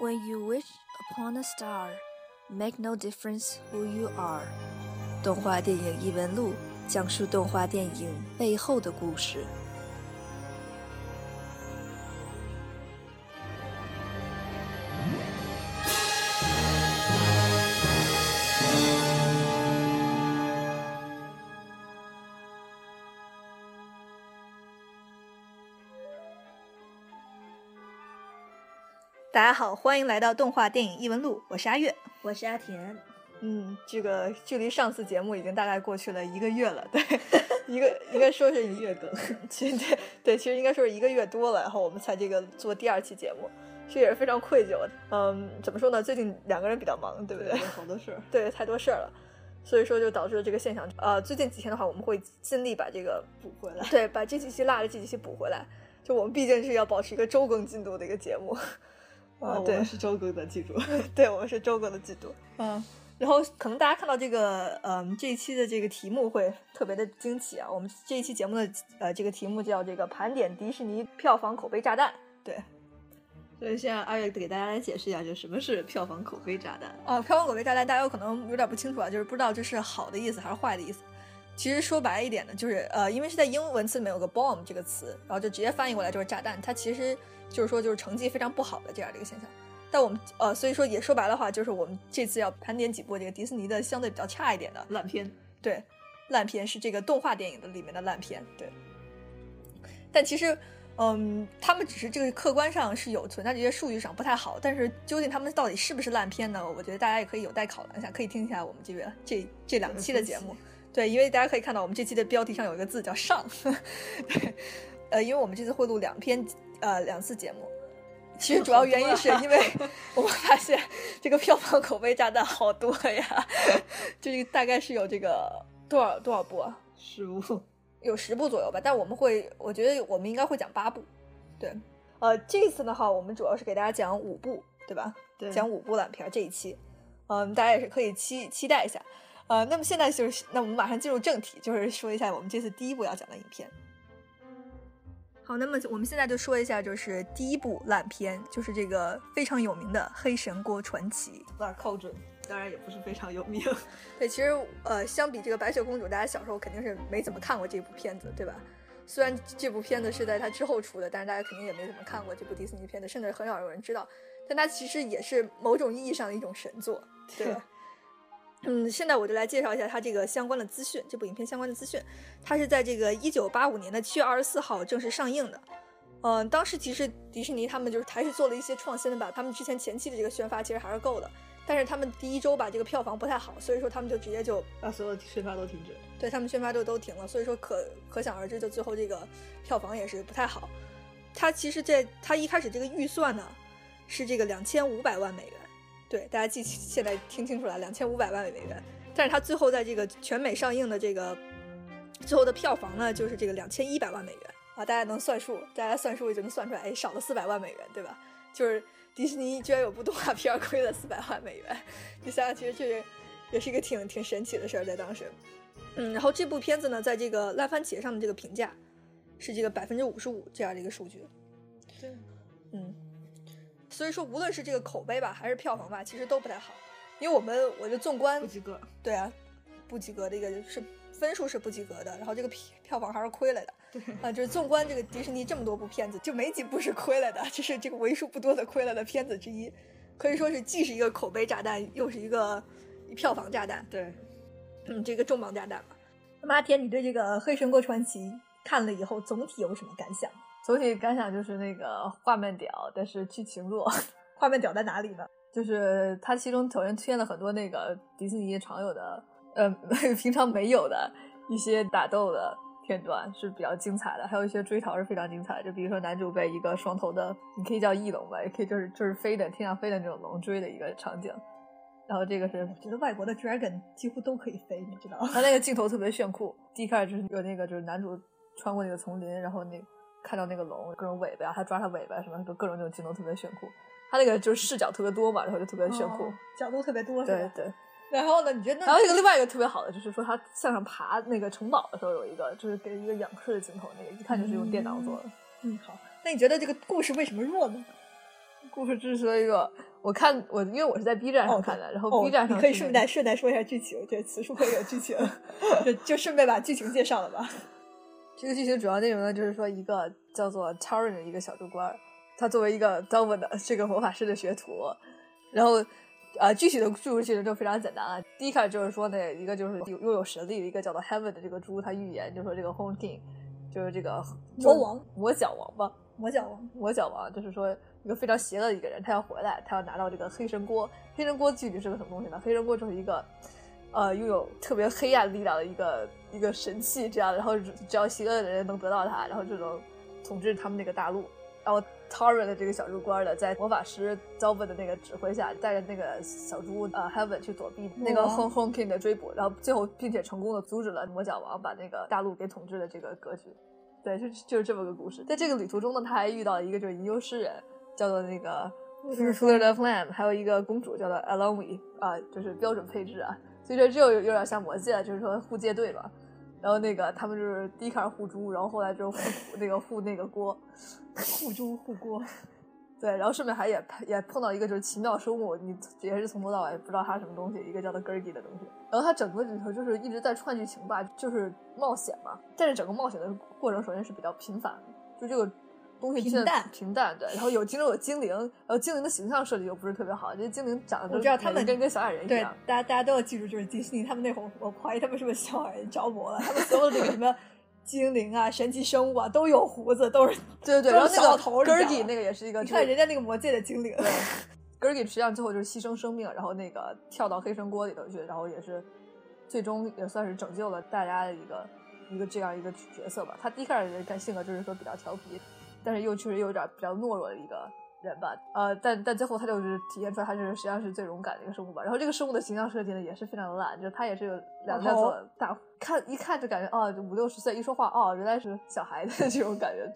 When you wish upon a star, make no difference who you are。动画电影异闻录讲述动画电影背后的故事。 好，欢迎来到动画电影异闻录，我是阿月。我是阿田，嗯，这个距离上次节目已经大概过去了一个月了，对，一个应该说是一月更，其实对对，其实应该说是一个月多了，然后我们才这个做第二期节目，其实也是非常愧疚。嗯，怎么说呢？最近两个人比较忙，对不对？对好多事儿，对，太多事儿了，所以说就导致了这个现象。呃，最近几天的话，我们会尽力把这个补回来，对，把这几期落的这几期补回来。就我们毕竟是要保持一个周更进度的一个节目。啊，我们是周哥的，记住。对，我们是周哥的记住。嗯，然后可能大家看到这个，嗯，这一期的这个题目会特别的惊奇啊。我们这一期节目的呃，这个题目叫这个盘点迪士尼票房口碑炸弹。对，所以现在二月给大家来解释一下，就什么是票房口碑炸弹啊？票房口碑炸弹，大家有可能有点不清楚啊，就是不知道这是好的意思还是坏的意思。其实说白一点呢，就是呃，因为是在英文词里面有个 bomb 这个词，然后就直接翻译过来就是炸弹。它其实。就是说，就是成绩非常不好的这样的一个现象，但我们呃，所以说也说白了话，就是我们这次要盘点几部这个迪士尼的相对比较差一点的烂片。对，烂片是这个动画电影的里面的烂片。对，但其实，嗯，他们只是这个客观上是有存在这些数据上不太好，但是究竟他们到底是不是烂片呢？我觉得大家也可以有待考量一下，可以听一下我们这个这这两期的节目。对，因为大家可以看到我们这期的标题上有一个字叫“上”。对，呃，因为我们这次会录两篇。呃，两次节目，其实 主要原因是因为 我们发现这个票房口碑炸弹好多呀，就是大概是有这个多少多少部啊？十部，有十部左右吧。但我们会，我觉得我们应该会讲八部。对，呃，这次的话，我们主要是给大家讲五部，对吧？对，讲五部烂片这一期，嗯，大家也是可以期期待一下。呃，那么现在就是，那我们马上进入正题，就是说一下我们这次第一部要讲的影片。好，那么我们现在就说一下，就是第一部烂片，就是这个非常有名的《黑神锅传奇》。有点靠准，当然也不是非常有名。对，其实呃，相比这个《白雪公主》，大家小时候肯定是没怎么看过这部片子，对吧？虽然这部片子是在它之后出的，但是大家肯定也没怎么看过这部迪士尼片子，甚至很少有人知道。但它其实也是某种意义上的一种神作，对。嗯，现在我就来介绍一下它这个相关的资讯，这部影片相关的资讯。它是在这个一九八五年的七月二十四号正式上映的。嗯，当时其实迪士尼他们就是还是做了一些创新的吧，他们之前前期的这个宣发其实还是够的，但是他们第一周吧这个票房不太好，所以说他们就直接就把所有的宣发都停止。对他们宣发就都停了，所以说可可想而知，就最后这个票房也是不太好。它其实这它一开始这个预算呢是这个两千五百万美元。对，大家记，现在听清楚了，两千五百万美元。但是它最后在这个全美上映的这个最后的票房呢，就是这个两千一百万美元啊！大家能算数，大家算数就能算出来，哎，少了四百万美元，对吧？就是迪士尼居然有部动画片亏了四百万美元，你想想，其实这也是一个挺挺神奇的事儿，在当时。嗯，然后这部片子呢，在这个烂番茄上的这个评价是这个百分之五十五这样的一个数据。对，嗯。所以说，无论是这个口碑吧，还是票房吧，其实都不太好。因为我们，我就纵观不及格，对啊，不及格的一个是分数是不及格的，然后这个票票房还是亏了的。对啊，就是纵观这个迪士尼这么多部片子，就没几部是亏了的，这是这个为数不多的亏了的片子之一，可以说是既是一个口碑炸弹，又是一个票房炸弹。对，嗯，这个重磅炸弹嘛。那么阿田，你对这个《黑神国传奇》看了以后，总体有什么感想？总体感想就是那个画面屌，但是剧情弱。画面屌在哪里呢？就是它其中首先出现了很多那个迪士尼常有的，呃，平常没有的一些打斗的片段是比较精彩的，还有一些追逃是非常精彩的。就比如说男主被一个双头的，你可以叫翼龙吧，也可以就是就是飞的天上飞的那种龙追的一个场景。然后这个是我觉得外国的 dragon 几乎都可以飞，你知道吗？他那个镜头特别炫酷。第一开始就是有那个就是男主穿过那个丛林，然后那。看到那个龙各种尾巴，他抓他尾巴什么，就各种那种镜头特别炫酷。他那个就是视角特别多嘛，然后就特别炫酷，角度特别多。对对。然后呢？你觉得？然后一个另外一个特别好的就是说，他向上爬那个城堡的时候，有一个就是给一个仰视的镜头，那个一看就是用电脑做的。嗯，好。那你觉得这个故事为什么弱呢？故事之所以弱，我看我因为我是在 B 站上哦看的，然后哦 B 站上你可以顺带顺带说一下剧情，对，此处可以有剧情，就就顺便把剧情介绍了吧。这个剧情主要内容呢，就是说一个叫做 Taran 的一个小猪官儿，他作为一个 d o v i n 的这个魔法师的学徒，然后呃，具体的叙述其实就非常简单啊。第一开始就是说呢，一个就是有拥有神力的一个叫做 Heaven 的这个猪，他预言就说这个 Home King 就是这个魔王、魔角王吧，魔角王，魔角王就是说一个非常邪恶的一个人，他要回来，他要拿到这个黑神锅。黑神锅具体是个什么东西呢？黑神锅就是一个呃拥有特别黑暗力量的一个一个神器，这样，然后只要邪恶的人能得到它，然后就能统治他们那个大陆。然后 Taran 的这个小猪官呢，在魔法师 Zelvin 的那个指挥下，带着那个小猪呃 Heaven 去躲避那个 Home Home King 的追捕，然后最后并且成功的阻止了魔角王把那个大陆给统治的这个格局。对，就就是这么个故事。在这个旅途中呢，他还遇到了一个就是吟游诗人，叫做那个 f u l e r of Lamb，还有一个公主叫做 Alonwe 啊，就是标准配置啊。所以说这又有有点像魔戒了，就是说护戒队吧。然后那个他们就是第一开始护猪，然后后来就是护 那个护那个锅，护猪护锅，对，然后顺便还也也碰到一个就是奇妙生物，你也是从头到尾不知道它是什么东西，一个叫做 Gergi 的东西。然后它整个里头就是一直在串剧情吧，就是冒险嘛。但是整个冒险的过程首先是比较频繁的，就这个东西平淡平淡对。然后有其中有精灵，然后精灵的形象设计又不是特别好，这些精灵长得都我知道他们跟跟小矮人一样对，样。大家大家都要记住，就是迪士尼他们那会儿，我怀疑他们是不是小矮人着魔了，他们所有的这个什么 精灵啊、神奇生物啊，都有胡子，都是对对对，然后那个头儿你知道 Gergi 吗那个也是一个，你看人家那个魔界的精灵，Gergi 实际上最后就是牺牲生命，然后那个跳到黑神锅里头去，然后也是最终也算是拯救了大家的一个一个这样一个角色吧。他第一开始的性格就是说比较调皮，但是又确实有点比较懦弱的一个人吧。呃，但但最后他就是体现出来他是实际上是最勇敢的一个生物吧。然后这个生物的形象设计呢也是非常的烂，就是他也是有两个老头做大看一看就感觉哦，就五六十岁一说话哦，原来是小孩的 这种感觉，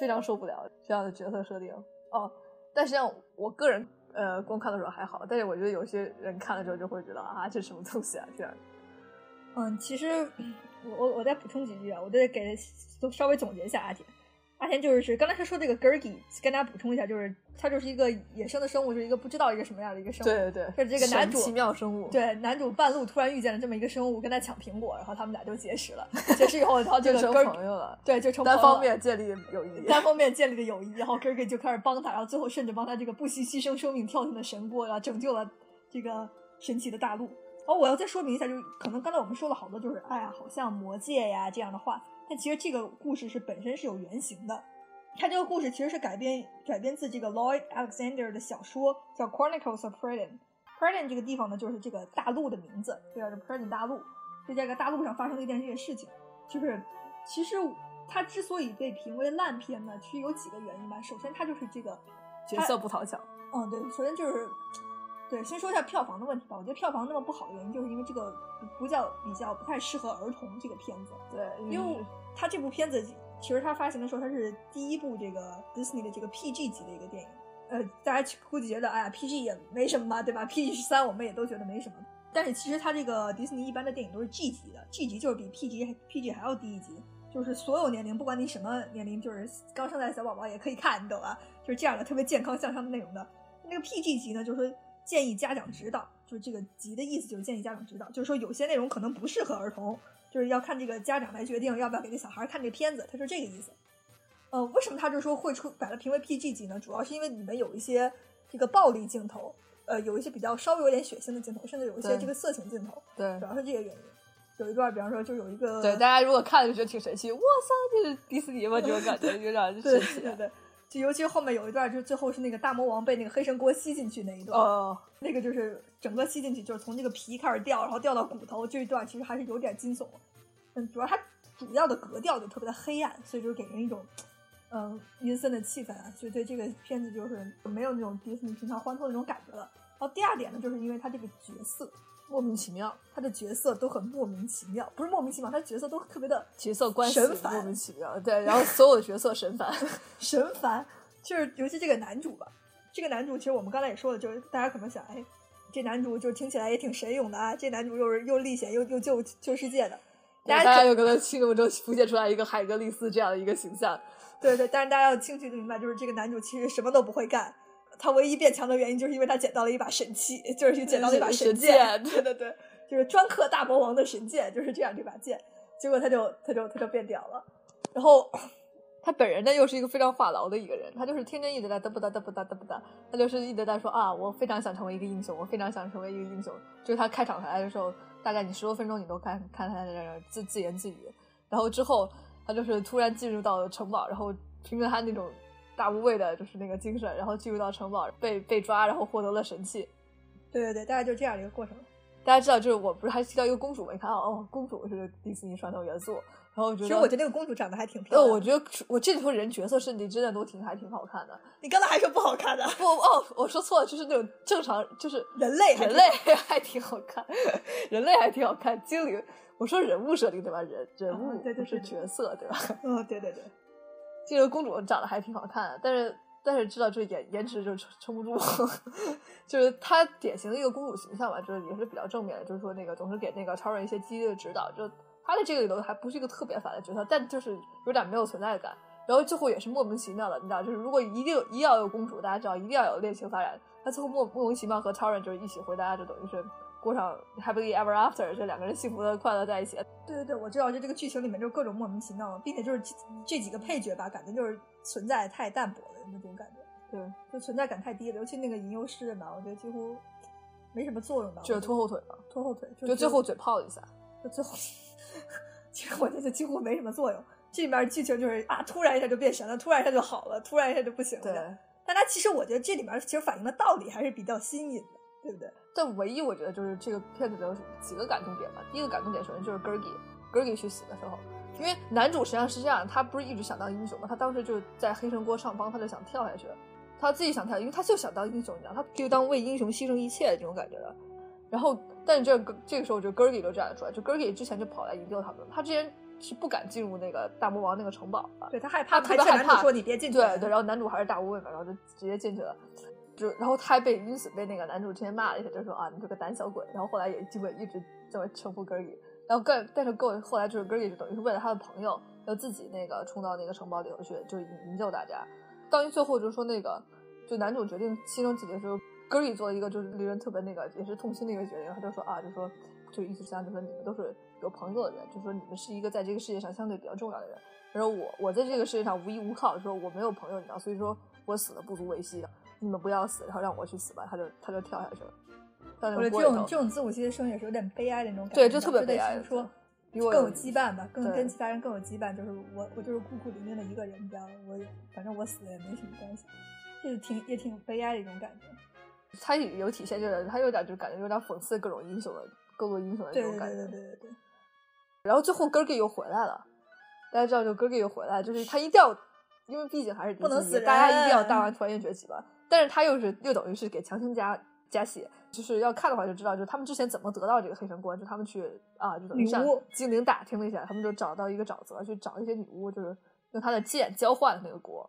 非常受不了这样的角色设定哦。但实际上我个人呃光看的时候还好，但是我觉得有些人看了之后就会觉得啊这什么东西啊这样。嗯，其实我我我再补充几句啊，我得给都稍微总结一下阿田。阿田就是是刚才他说这个 Gergi，跟大家补充一下，就是它就是一个野生的生物，就是一个不知道一个什么样的一个生物。对对对，就是这个男主奇妙生物，对，男主半路突然遇见了这么一个生物，跟他抢苹果，然后他们俩就结识了。结识以后，然后这个就成 Gergi 朋友了，对就成单朋友了方面建立友谊。单方面建立的友谊，然后 Gergi 就开始帮他，然后最后甚至帮他这个不惜牺牲生命跳进了神锅，然后拯救了这个神奇的大陆。哦我要再说明一下，就是可能刚才我们说了好多，就是哎呀，好像魔戒呀这样的话，但其实这个故事是本身是有原型的。它这个故事其实是改编改编自这个 Lloyd Alexander 的小说，叫《Chronicles of Pridden》。Pridden 这个地方呢，就是这个大陆的名字，就叫做 Pridden 大陆，就在这个大陆上发生的一件这件事情。就是其实它之所以被评为烂片呢，其实有几个原因吧。首先，它就是这个角色不讨巧，嗯，对，首先就是，对，先说一下票房的问题吧。我觉得票房那么不好的原因，就是因为这个不叫比较不太适合儿童这个片子。对，因为它这部片子其实它发行的时候，它是第一部这个 Disney 的这个 PG 级的一个电影。呃，大家估计觉得，哎呀，PG 也没什么嘛，对吧？PG 十三我们也都觉得没什么。但是其实它这个迪士尼一般的电影都是 G 级的，G 级就是比 PG PG 还要低一级，就是所有年龄，不管你什么年龄，就是刚生的小宝宝也可以看，你懂吧？就是这样的特别健康向上的内容的。那个 PG 级呢，就是说建议家长指导，就是这个级的意思就是建议家长指导，就是说有些内容可能不适合儿童。就是要看这个家长来决定要不要给这小孩看这片子，他是这个意思。呃，为什么他就说会出把它评为 PG 级呢？主要是因为里面有一些这个暴力镜头，呃，有一些比较稍微有点血腥的镜头，甚至有一些这个色情镜头，对主要是这个原因。有一段，比方说，就有一个对，大家如果看了就觉得挺神奇，哇塞，这是迪士尼吗？这种感觉有点 神奇。对对，就尤其是后面有一段，就最后是那个大魔王被那个黑神锅吸进去那一段，哦，那个就是整个吸进去，就是从那个皮开始掉，然后掉到骨头这一段，其实还是有点惊悚。嗯，主要它主要的格调就特别的黑暗，所以就给人一种嗯阴森的气氛啊，所以对这个片子就是没有那种迪士尼平常欢脱的那种感觉了。然后第二点呢，就是因为它这个角色莫名其妙，他的角色都很莫名其妙，不是莫名其妙，他角色都特别的角色关系神烦莫名其妙，对，然后所有的角色神烦，神烦，就是尤其这个男主吧，这个男主其实我们刚才也说了，就是大家可能想，哎，这男主就听起来也挺神勇的啊，这男主又是又历险又又救救世界的，大大家可家有可能心目中浮现出来一个海格力斯这样的一个形象，对对，但是大家要清楚的明白，就是这个男主其实什么都不会干，他唯一变强的原因就是因为他捡到了一把神器，就是去捡到了一把神剑。对对对，就是专克大魔王的神剑，就是这样这把剑。结果他就他就他就变屌了。然后 他本人呢又是一个非常话痨的一个人，他就是天天一直在嘚不哒嘚不哒嘚不哒，他就是一直在说啊，我非常想成为一个英雄，我非常想成为一个英雄。就是他开场台的时候，大概你十多分钟你都看看他在那自自言自语，然后之后他就是突然进入到城堡，然后凭着他那种。大无畏的就是那个精神，然后进入到城堡，被被抓，然后获得了神器。对对对，大概就是这样的一个过程。大家知道，就是我不是还提到一个公主没看到哦，公主是迪士尼传统元素。然后我觉得，其实我觉得那个公主长得还挺漂亮。我觉得我这里头人角色设计真的都挺还挺好看的。你刚才还说不好看的？不哦，我说错了，就是那种正常，就是人类，人类 还挺好看，人类还挺好看。精灵，我说人物设定对吧？人人物对对是角色对吧？嗯，对对对。这个公主长得还挺好看的，但是但是知道这颜颜值就撑撑不住，就是她典型的一个公主形象吧，就是也是比较正面的，就是说那个总是给那个超人一些激励的指导，就她的这个里头还不是一个特别烦的角色，但就是有点没有存在感，然后最后也是莫名其妙的，你知道，就是如果一定一定要有公主，大家知道一定要有恋情发展，她最后莫莫名其妙和超人就是一起回大家，就等于是。过上 happily ever after，这两个人幸福的快乐在一起。对对对，我知道，就这个剧情里面就各种莫名其妙，并且就是这几个配角吧，感觉就是存在太淡薄了那种感觉。对，就存在感太低了，尤其那个吟游诗人吧，我觉得几乎没什么作用吧。就是拖后腿吧，拖后腿，就最后嘴炮一下，就最后，其实我觉得几乎没什么作用。这里面剧情就是啊，突然一下就变神了，突然一下就好了，突然一下就不行了。对，但它其实我觉得这里面其实反映的道理还是比较新颖的。对不对？但唯一我觉得就是这个片子的几个感动点吧。第一个感动点首先就是 Gergi，Gergi 去死的时候，因为男主实际上是这样，他不是一直想当英雄吗？他当时就在黑神锅上方，他就想跳下去，他自己想跳，因为他就想当英雄，你知道，他就当为英雄牺牲一切这种感觉的。然后，但是这个这个时候就 Gergi 都站了出来，就 Gergi 之前就跑来营救他们，他之前是不敢进入那个大魔王那个城堡的，对他害怕，他特别害怕，说你别进去，对对，然后男主还是大无畏嘛，然后就直接进去了。就然后他还被因此，被那个男主之前骂了一下，就说啊你这个胆小鬼。然后后来也基本一直这么称呼 Gergi。然后更但是够后来就是 Gergi 就等于是为了他的朋友，要自己那个冲到那个城堡里头去，就营救大家。到于最后就是说那个就男主决定牺牲自己的时候，Gergi 做了一个就是令人特别那个也是痛心的一个决定，他就说啊就说就意思是这样，就说你们都是有朋友的人，就说你们是一个在这个世界上相对比较重要的人。他说我我在这个世界上无依无靠，说我没有朋友，你知道，所以说我死的不足为惜的。你们不要死，然后让我去死吧。他就他就跳下去了。我觉得这种这种自我牺牲也是有点悲哀的那种感觉。对，就特别悲哀。说比我更有羁绊吧，更跟其他人更有羁绊。就是我我就是孤苦伶仃的一个人，你知道，我反正我死了也没什么关系，就是挺也挺悲哀的一种感觉。他有体现，就是他有点就感觉有点讽刺各种英雄的各个英雄的那种感觉。对对对对对。然后最后 Gergi 又回来了，大家知道就 Gergi 又回来，就是他一定要，因为毕竟还是不能死，大家一定要大完团圆崛起吧。但是他又是又等于是给强行加加血，就是要看的话就知道，就是他们之前怎么得到这个黑神棺，就他们去啊，就等于向精灵打听了一下，他们就找到一个沼泽去找一些女巫，就是用他的剑交换的那个锅。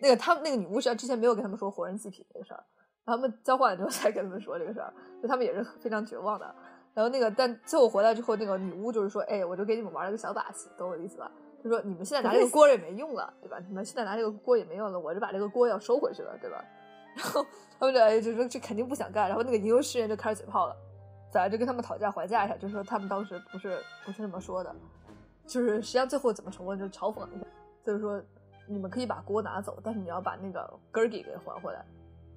那个他们那个女巫是之前没有跟他们说活人祭品这个事儿，然后他们交换了之后 才跟他们说这个事儿，就他们也是非常绝望的。然后那个但最后回来之后，那个女巫就是说，哎，我就给你们玩了个小把戏，懂我意思吧？就说你们现在拿这个锅也没用了，对吧？你们现在拿这个锅也没用了，我就把这个锅要收回去了，对吧？然后他们就就说这肯定不想干，然后那个吟游诗人就开始嘴炮了，咋就跟他们讨价还价一下，就说他们当时不是不是那么说的，就是实际上最后怎么成功就嘲讽一下，就是说你们可以把锅拿走，但是你要把那个 Gergi 给还回来。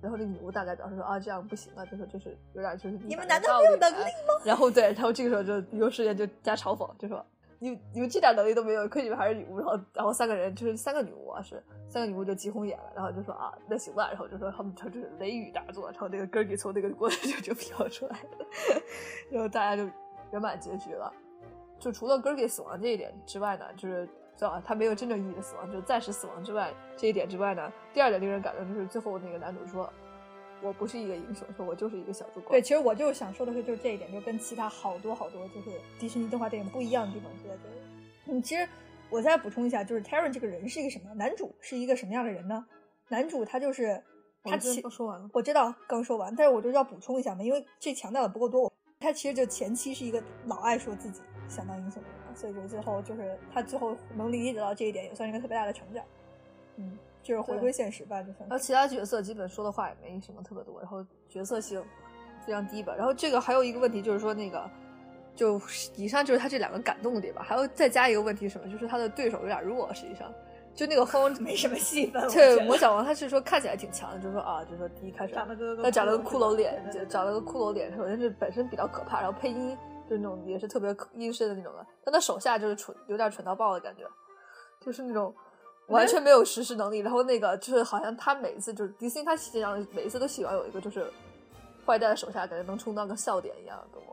然后那女巫大概表示说啊这样不行啊，就说就是有点就是你们难道没有能力吗？然后对，然后这个时候就吟游诗人就加嘲讽，就说。你你们这点能力都没有，亏你们还是女巫，然后然后三个人就是三个女巫啊，是三个女巫就急红眼了，然后就说啊，那行吧，然后就说他们就是雷雨大作，然后那个根儿给从那个锅里就就飘出来了，然后大家就圆满结局了。就除了根儿给死亡这一点之外呢，就是吧？他没有真正意义的死亡，就暂时死亡之外这一点之外呢，第二点令人感动就是最后那个男主说。我不是一个英雄，说我就是一个小主管。对，其实我就是想说的是，就是这一点，就跟其他好多好多就是迪士尼动画电影不一样的地方就在这里。嗯，其实我再补充一下，就是 Taron 这个人是一个什么？男主是一个什么样的人呢？男主他就是他其说完了，我知道刚说完，但是我就要补充一下嘛，因为这强调的不够多。他其实就前期是一个老爱说自己想当英雄的人，所以就最后就是他最后能理解到这一点，也算是一个特别大的成长。嗯。就是回归现实吧，就算然后其他角色基本说的话也没什么特别多，然后角色性非常低吧。然后这个还有一个问题就是说那个，就以上就是他这两个感动的点吧。还有再加一个问题是什么？就是他的对手有点弱，实际上就那个 风没什么戏份。对魔小王他是说看起来挺强的，就是说啊，就是说第一开始长了个他长了个骷髅脸，对对对长了个骷髅脸，首先是本身比较可怕，然后配音就是那种也是特别阴森的那种的，但他手下就是蠢，有点蠢到爆的感觉，就是那种完全没有实施能力。然后那个就是好像他每一次就是迪士尼，他实际上每一次都喜欢有一个就是坏蛋的手下，感觉能充当个笑点一样，懂吗？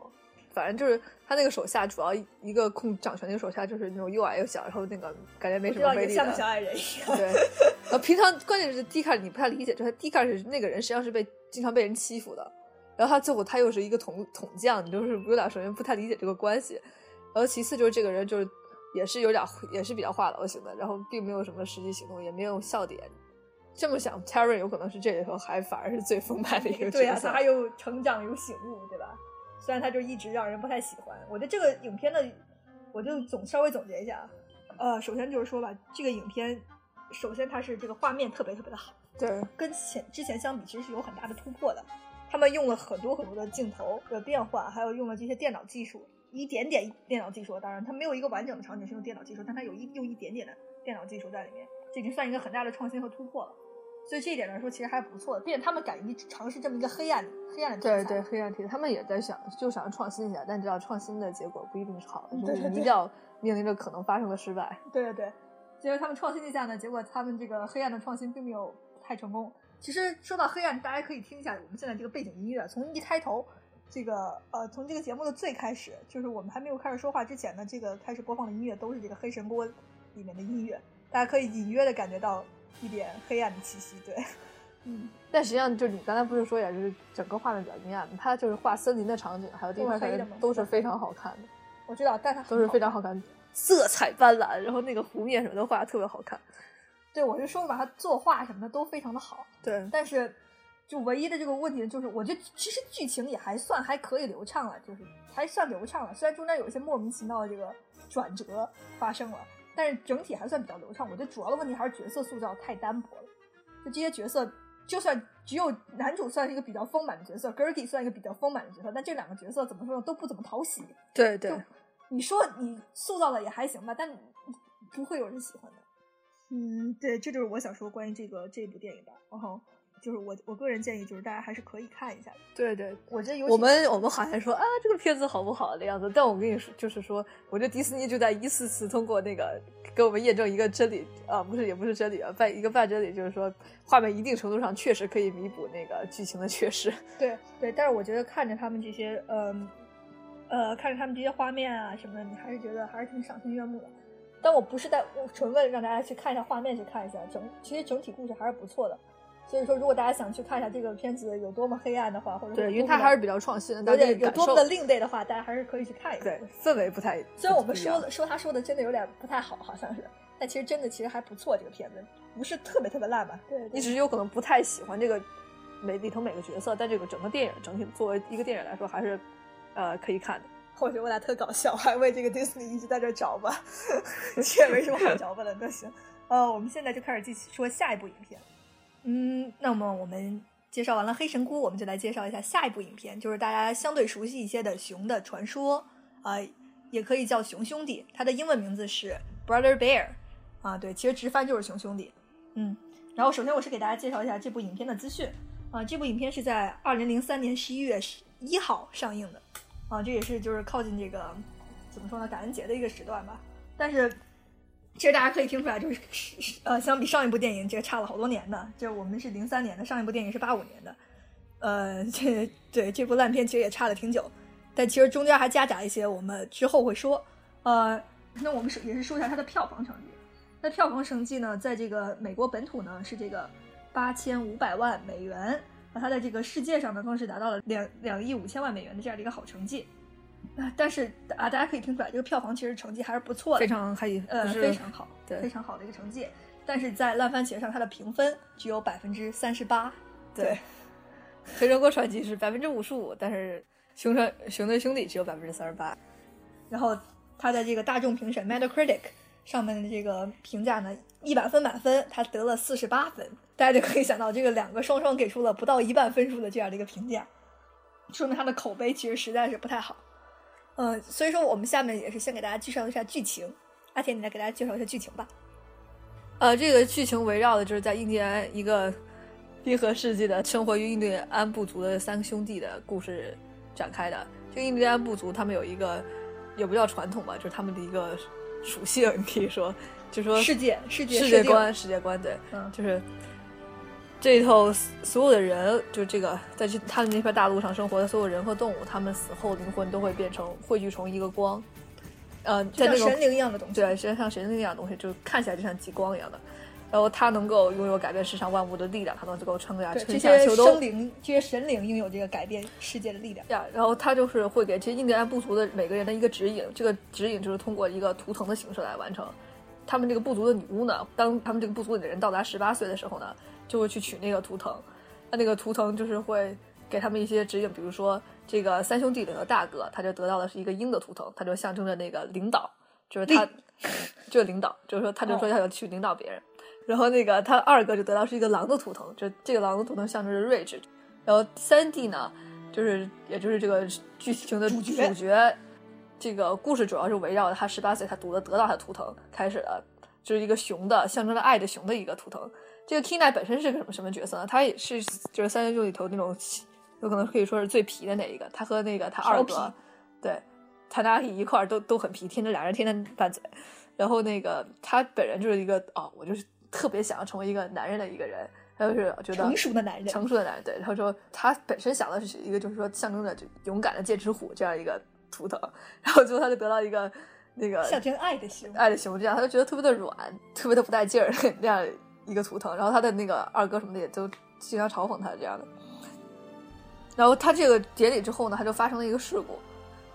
反正就是他那个手下，主要一个控掌权那个手下就是那种又矮又小，然后那个感觉没什么魅力的像个。小矮人一样。对，然后平常关键是 D 卡你不太理解，就是 D 卡是那个人实际上是被经常被人欺负的，然后他最后他又是一个统统将，你就是有点首先不太理解这个关系，然后其次就是这个人就是也是有点也是比较话痨型的，然后并没有什么实际行动，也没有笑点。这么想 t e r r y 有可能是这里头还反而是最丰满的一个角色。对呀、他还有成长有醒悟，对吧？虽然他就一直让人不太喜欢。我对这个影片的，我就总稍微总结一下啊。呃，首先就是说吧，这个影片，首先它是这个画面特别特别的好，对跟前之前相比，其实是有很大的突破的。他们用了很多很多的镜头的变换，还有用了这些电脑技术，一点点电脑技术。当然，它没有一个完整的场景是用电脑技术，但它有一用一点点的电脑技术在里面，这已经算一个很大的创新和突破了。所以这一点来说，其实还不错的，并且他们敢于尝试这么一个黑暗黑暗的题材。对对，黑暗题材，他们也在想，就想创新一下，但知道创新的结果不一定是好的，对对对就是一定要面临着可能发生的失败。对对对，结果他们创新一下呢，结果他们这个黑暗的创新并没有太成功。其实说到黑暗，大家可以听一下我们现在这个背景音乐，从一开头，这个呃，从这个节目的最开始，就是我们还没有开始说话之前呢，这个开始播放的音乐都是这个黑神锅里面的音乐，大家可以隐约的感觉到一点黑暗的气息。对，嗯，但实际上，就是你刚才不是说也，是整个画面比较阴暗，它就是画森林的场景，还有地方感觉都是非常好看的，我知道，但它都是非常好看，色彩斑斓，然后那个湖面什么的画的特别好看。对我就说吧，它作画什么的都非常的好。对，但是就唯一的这个问题就是，我觉得其实剧情也还算还可以流畅了，就是还算流畅了。虽然中间有一些莫名其妙的这个转折发生了，但是整体还算比较流畅。我觉得主要的问题还是角色塑造太单薄了。就这些角色，就算只有男主算是一个比较丰满的角色 g e r g i 算一个比较丰满的角色，但这两个角色怎么说呢，都不怎么讨喜。对对你说你塑造的也还行吧，但不会有人喜欢的。嗯，对，这就是我想说关于这个这部电影的。然后就是我我个人建议，就是大家还是可以看一下的。对对，我觉得我们我们好像说啊，这个片子好不好的样子，但我跟你说，就是说，我觉得迪士尼就在一次次通过那个给我们验证一个真理啊，不是也不是真理啊，半一个半真理，就是说，画面一定程度上确实可以弥补那个剧情的缺失。对对，但是我觉得看着他们这些，嗯呃，看着他们这些画面啊什么的，你还是觉得还是挺赏心悦目的。但我不是在纯为了让大家去看一下画面去看一下整，其实整体故事还是不错的。所以说，如果大家想去看一下这个片子有多么黑暗的话，或者对，因为它还是比较创新的，有点有多么的另类的话，大家还是可以去看一下。对氛围不太。虽然我们说了说他说的真的有点不太好，好像是，但其实真的其实还不错，这个片子不是特别特别烂吧？对，你只是有可能不太喜欢这个每里头每个角色，但这个整个电影整体作为一个电影来说，还是呃可以看的。我觉得我俩特搞笑，还为这个 Disney 一直在这找吧，这也没什么好找吧的。那行，呃，我们现在就开始继续说下一部影片。嗯，那么我们介绍完了黑神菇，我们就来介绍一下下一部影片，就是大家相对熟悉一些的《熊的传说》啊、也可以叫《熊兄弟》，它的英文名字是 Brother Bear 啊，对，其实直翻就是熊兄弟。嗯，然后首先我是给大家介绍一下这部影片的资讯啊，这部影片是在二零零三年十一月十一号上映的。啊，这也是就是靠近这个怎么说呢，感恩节的一个时段吧。但是其实大家可以听出来，就是呃，相比上一部电影，这个差了好多年呢。这我们是零三年的，上一部电影是八五年的。呃，这对这部烂片其实也差了挺久，但其实中间还夹杂一些，我们之后会说。呃，那我们是也是说一下它的票房成绩。那票房成绩呢，在这个美国本土呢是这个八千五百万美元。那它在这个世界上呢，更是达到了两两亿五千万美元的这样的一个好成绩。啊，但是啊，大家可以听出来，这个票房其实成绩还是不错的，非常还呃是非常好，对非常好的一个成绩。但是在烂番茄上，它的评分只有百分之三十八。对，黑神锅传奇是百分之五十五，但是熊传熊的兄弟只有百分之三十八。然后它的这个大众评审 Metacritic 上面的这个评价呢，一百分满分，他得了四十八分。大家就可以想到，这个两个双双给出了不到一半分数的这样的一个评价，说明他的口碑其实实在是不太好。嗯，所以说我们下面也是先给大家介绍一下剧情。阿田，你来给大家介绍一下剧情吧。呃，这个剧情围绕的就是在印第安一个 冰河世纪的生活于印第安部族的三个兄弟的故事展开的。这个印第安部族他们有一个也不叫传统吧，就是他们的一个属性，你可以说，就说世界世界世界观世界观对，嗯，就是这一头所有的人，就这个在这他们那片大陆上生活的所有人和动物，他们死后灵魂都会变成汇聚成一个光，呃，在那种像神灵一样的东西。对，实际上像神灵一样的东西，就看起来就像极光一样的。然后他能够拥有改变世上万物的力量，它能够撑下对，这春夏些秋冬生。灵、这些神灵拥有这个改变世界的力量。呀，然后他就是会给这些印第安部族的每个人的一个指引，这个指引就是通过一个图腾的形式来完成。他们这个部族的女巫呢，当他们这个部族里的人到达十八岁的时候呢，就会去取那个图腾，那那个图腾就是会给他们一些指引，比如说这个三兄弟里的大哥，他就得到的是一个鹰的图腾，他就象征着那个领导，就是他，就是领导，就是说他就说要去领导别人。然后那个他二哥就得到是一个狼的图腾，就这个狼的图腾象征着睿智。然后三弟呢，就是也就是这个剧情的主角主角，这个故事主要是围绕着他十八岁他读的得到他的图腾开始的，就是一个熊的象征着爱的熊的一个图腾。这个 Kina 本身是个什么什么角色呢？他也是就是三兄弟里头那种有可能可以说是最皮的那一个，他和那个他二哥，对，他俩一块儿都都很皮，天天俩人天天拌嘴。然后那个他本人就是一个哦，我就是特别想要成为一个男人的一个人，他就是觉得成熟的男人，成熟的男人，对，他说他本身想的是一个就是说象征着就勇敢的剑齿虎这样一个图腾，然后最后他就得到一个那个象征爱的熊。爱的熊这样，他就觉得特别的软，特别的不带劲儿 那样一个图腾，然后他的那个二哥什么的也都经常嘲讽他这样的。然后他这个典礼之后呢，他就发生了一个事故，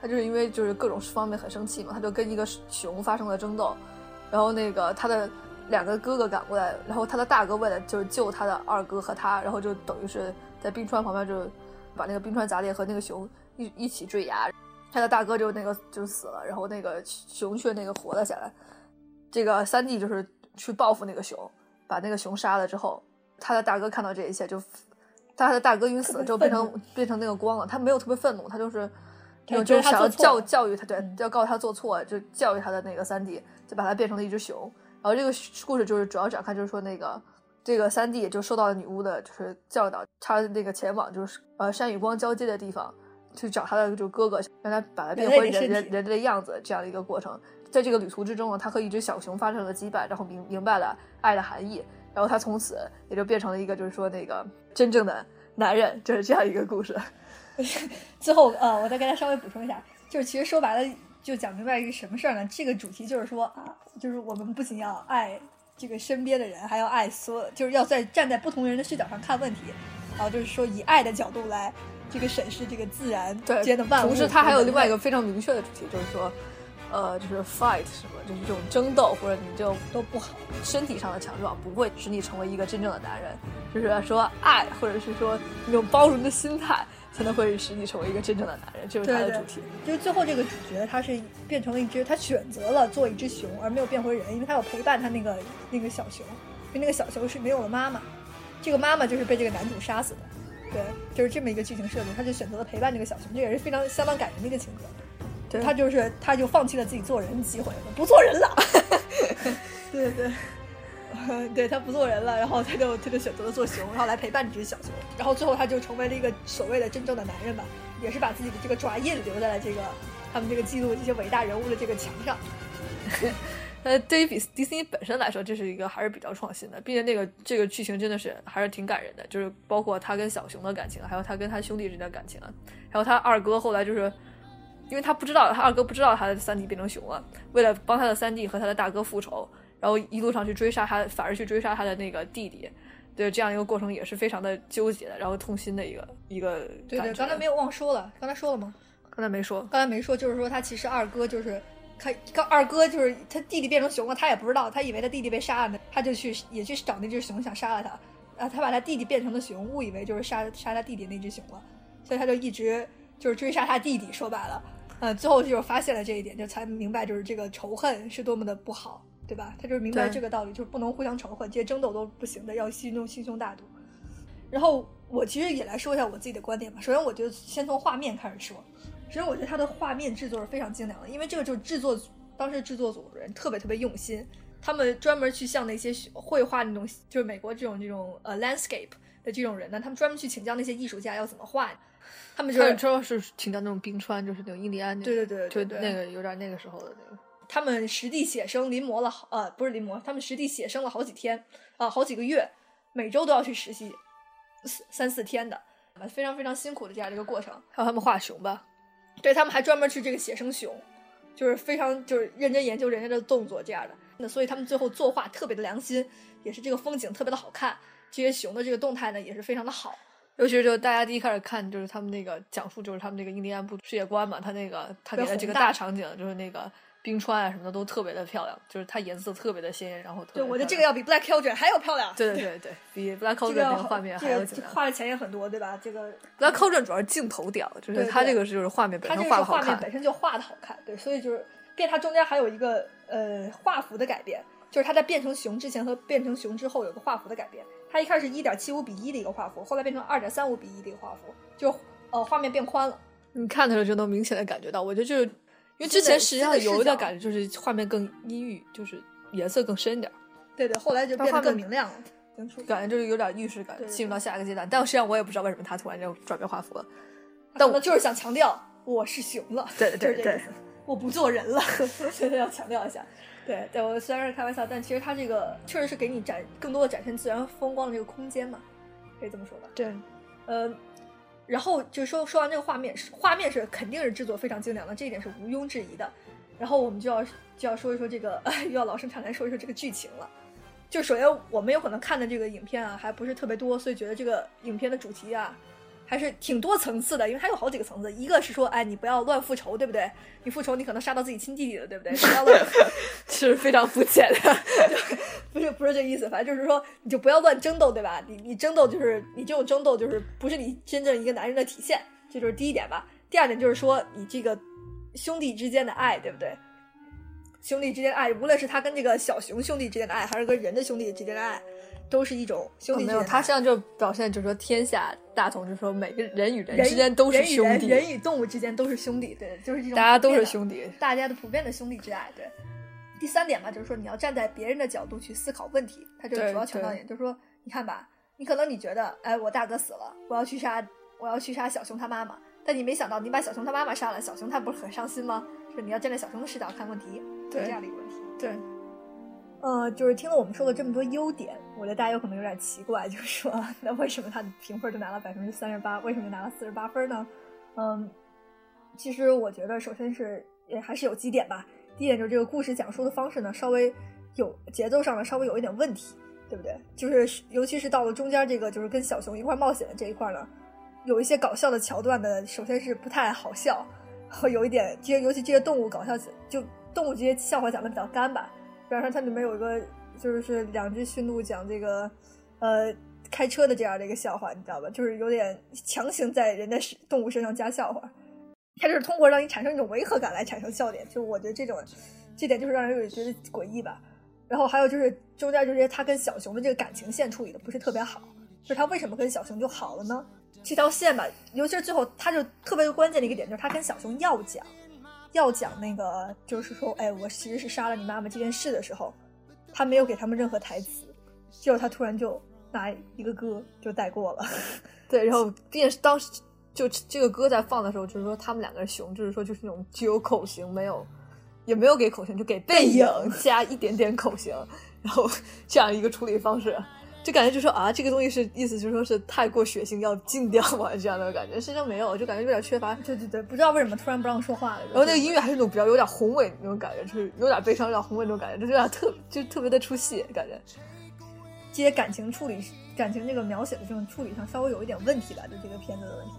他就是因为就是各种方面很生气嘛，他就跟一个熊发生了争斗，然后那个他的两个哥哥赶过来，然后他的大哥为了就是救他的二哥和他，然后就等于是在冰川旁边就把那个冰川砸裂和那个熊一一起坠崖，他的大哥就那个就死了，然后那个熊却那个活了下来。这个三弟就是去报复那个熊，把那个熊杀了之后，他的大哥看到这一切就，他的大哥因为死了之后变成变成那个光了，他没有特别愤怒，他就是。他就想要教教育他，对嗯，要告诉他做错，就教育他的那个三弟，就把他变成了一只熊。然后这个故事就是主要展开，就是说那个这个三弟就受到了女巫的，就是教导，他那个前往就是呃山与光交接的地方，去找他的就哥哥，让他把他变回人人人类的样子，这样的一个过程。在这个旅途之中呢，他和一只小熊发生了羁绊，然后明明白了爱的含义，然后他从此也就变成了一个就是说那个真正的男人，就是这样一个故事。最后呃，我再跟大家稍微补充一下，就是其实说白了，就讲明白一个什么事儿呢？这个主题就是说啊，就是我们不仅要爱这个身边的人，还要爱所有，就是要在站在不同人的视角上看问题，然后就是说以爱的角度来这个审视这个自然对，间的万物。同时，它还有另外一个个非常明确的主题，就是说，呃，就是 fight 什么，就是这种争斗或者你就都不好。身体上的强壮，不会使你成为一个真正的男人。就是说爱，或者是说那种包容的心态，才能会使你成为一个真正的男人。这是他的主题。就是最后这个主角他是变成了一只，他选择了做一只熊，而没有变回人，因为他有陪伴他那个那个小熊，因为那个小熊是没有了妈妈，这个妈妈就是被这个男主杀死的，对，就是这么一个剧情设定，他就选择了陪伴这个小熊，这也是非常相当感人的一个情节。对他就是他就放弃了自己做人的机会，不做人了。对 对对。对 他不做人了，然后他就他就选择了做熊，然后来陪伴这只小熊，然后最后他就成为了一个所谓的真正的男人吧，也是把自己的这个爪印留在了这个他们这个记录这些伟大人物的这个墙上。呃，对于比迪士尼本身来说，这是一个还是比较创新的，并且那个这个剧情真的是还是挺感人的，就是包括他跟小熊的感情，还有他跟他兄弟之间的感情啊，还有他二哥后来就是，因为他不知道他二哥不知道他的三弟变成熊了，为了帮他的三弟和他的大哥复仇，然后一路上去追杀他，反而去追杀他的那个弟弟，对这样一个过程也是非常的纠结的，然后痛心的一个一个对对，刚才没有忘说了，刚才说了吗？刚才没说，刚才没说，就是说他其实二哥就是他，他二哥就是他弟弟变成熊了，他也不知道，他以为他弟弟被杀了呢，他就去也去找那只熊想杀了他，啊，他把他弟弟变成了熊，误以为就是杀杀他弟弟那只熊了，所以他就一直就是追杀他弟弟，说白了，呃，最后就是发现了这一点，就才明白就是这个仇恨是多么的不好，对吧？他就是明白这个道理，就是不能互相仇恨，这些争斗都不行的，要心中心胸大度。然后我其实也来说一下我自己的观点吧。首先，我觉得先从画面开始说。首先，我觉得它的画面制作是非常精良的，因为这个就是制作组当时制作组人特别特别用心，他们专门去向那些绘画那种，就是美国这种这种呃 landscape 的这种人呢，他们专门去请教那些艺术家要怎么画。他们就他是主要是请到那种冰川，就是那种印第安对对对对就对那个有点那个时候的那个。他们实地写生临摹了好，呃，不是临摹，他们实地写生了好几天，啊、好几个月，每周都要去实习，四三四天的，非常非常辛苦的这样的一个过程。还有他们画熊吧，对他们还专门去这个写生熊，就是非常就是认真研究人家的动作这样的。那所以他们最后作画特别的良心，也是这个风景特别的好看，这些熊的这个动态呢也是非常的好。尤其是就大家第一开始看，就是他们那个讲述，就是他们那个印第安部世界观嘛，他那个他给的这个大大场景，就是那个冰川啊什么的都特别的漂亮，就是它颜色特别的鲜艳，然后对，我觉得这个要比 Black Children 还要漂亮。对对 对对，比 Black 要那个画面还要精良。画的钱也很多，对吧？这个 Black Cauldron 主要是镜头屌，就是它这个是就是画面本它这身个是画面画的好看。本身就画的好看，对，所以就是，并且它中间还有一个呃画幅的改变，就是它在变成熊之前和变成熊之后有个画幅的改变。它一开始一点七五比一的一个画幅，后来变成二点三五比一的一个画幅，就呃画面变宽了。你看的时候就能明显的感觉到，我觉得就是因为之前实际上有一点感觉，就是画面更阴郁，就是颜色更深一点儿，对对，后来就变得更明亮了。感觉就是有点预示感对，对进入到下一个阶段。但实际上我也不知道为什么他突然就转变画幅了。但我就是想强调我是熊了，对对对 就是这个意思，我不做人了，所以要强调一下。对对，我虽然是开玩笑，但其实它这个确实是给你展更多的展现自然风光的这个空间嘛，可以这么说吧。对，呃，然后就说说完这个画面，是画面是肯定是制作非常精良的，这一点是毋庸置疑的。然后我们就要就要说一说这个，又要老生常谈说一说这个剧情了。就首先我们有可能看的这个影片啊，还不是特别多，所以觉得这个影片的主题啊，还是挺多层次的，因为它有好几个层次。一个是说，哎，你不要乱复仇，对不对？你复仇，你可能杀到自己亲弟弟了，对不对？不要乱，是非常肤浅的。不是不是这意思，反正就是说，你就不要乱争斗，对吧？你你争斗就是你这种争斗就是不是你真正一个男人的体现，这就是第一点吧。第二点就是说，你这个兄弟之间的爱，对不对？兄弟之间的爱，无论是他跟这个小熊兄弟之间的爱，还是跟人的兄弟之间的爱，都是一种兄弟之哦没有，间的爱。他实际上就表现就是说天下大同，就是说每个人与人人之间都是兄弟，人人与动物之间都是兄弟，对，就是这种大家都是兄弟。大家的普遍的兄弟之爱。对，第三点嘛，就是说你要站在别人的角度去思考问题，他这个主要强调一点就是说，你看吧，你可能你觉得，哎，我大哥死了，我要去杀，我要去杀小熊他妈妈，但你没想到，你把小熊他妈妈杀了，小熊他不是很伤心吗？就是你要站在小熊的视角看问题，是对这样的一个问题。对，呃，就是听了我们说了这么多优点，我觉得大家有可能有点奇怪，就是说，那为什么他的评分就拿了百分之三十八，为什么拿了四十八分呢？嗯，其实我觉得，首先是也还是有几点吧。第一点就是这个故事讲述的方式呢，稍微有节奏上呢稍微有一点问题，对不对？就是尤其是到了中间这个就是跟小熊一块冒险的这一块呢，有一些搞笑的桥段呢，首先是不太好笑，会 有一点这些尤其这些动物搞笑就动物这些笑话讲的比较干吧。比方说它里面有一个就是两只驯鹿讲这个呃开车的这样的一个笑话，你知道吧？就是有点强行在人家动物身上加笑话。它就是通过让你产生一种违和感来产生笑点，就我觉得这种，这点就是让人有觉得诡异吧。然后还有就是中间就是他跟小熊的这个感情线处理的不是特别好，就是他为什么跟小熊就好了呢？这条线吧，尤其是最后，他就特别关键的一个点就是他跟小熊要讲，要讲那个就是说，哎，我其实是杀了你妈妈这件事的时候，他没有给他们任何台词，结果他突然就拿一个歌就带过了。对，然后并且当时就这个歌在放的时候，就是说他们两个人熊，就是说就是那种只有口型，没有也没有给口型，就给背影加一点点口型，然后这样一个处理方式，就感觉就说啊，这个东西是意思就是说是太过血腥要禁掉嘛，这样的感觉，实际上没有，就感觉有点缺乏。对对对，不知道为什么突然不让说话了。然后那个音乐还是那种比较有点宏伟那种感觉，就是有点悲伤，有点宏伟那种感觉，就是有点特就特别的出戏感觉。这些感情处理、感情这个描写的这种处理上稍微有一点问题吧，就这个片子的问题。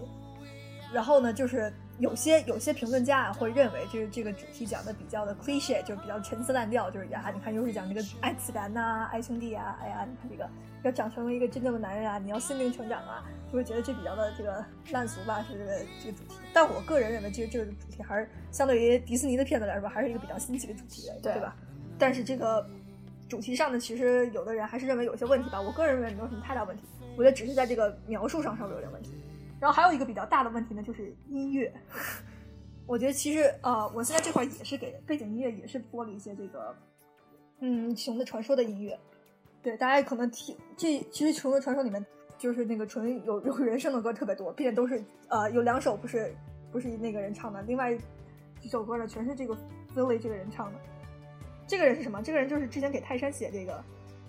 然后呢，就是有些有些评论家啊会认为，就是这个主题讲的比较的 cliche，就是比较陈词滥调，就是呀，你看又是讲这个爱自然呐、爱兄弟啊，哎呀，你看这个要长成为一个真正的男人啊，你要心灵成长啊，就会觉得这比较的这个烂俗吧，是这个这个主题。但我个人认为，其实这个主题还是相对于迪士尼的片子来说，还是一个比较新奇的主题，对对吧？但是这个主题上呢，其实有的人还是认为有些问题吧。我个人认为没有什么太大问题，我觉得只是在这个描述上稍微有点问题。然后还有一个比较大的问题呢，就是音乐。我觉得其实呃，我现在这块也是给背景音乐也是播了一些这个嗯《熊的传说》的音乐。对，大家可能听这其实《熊的传说》里面就是那个纯有有人声的歌特别多，并且都是呃有两首不是不是那个人唱的，另外几首歌呢全是这个 Philly 这个人唱的。这个人是什么？这个人就是之前给泰山写这个，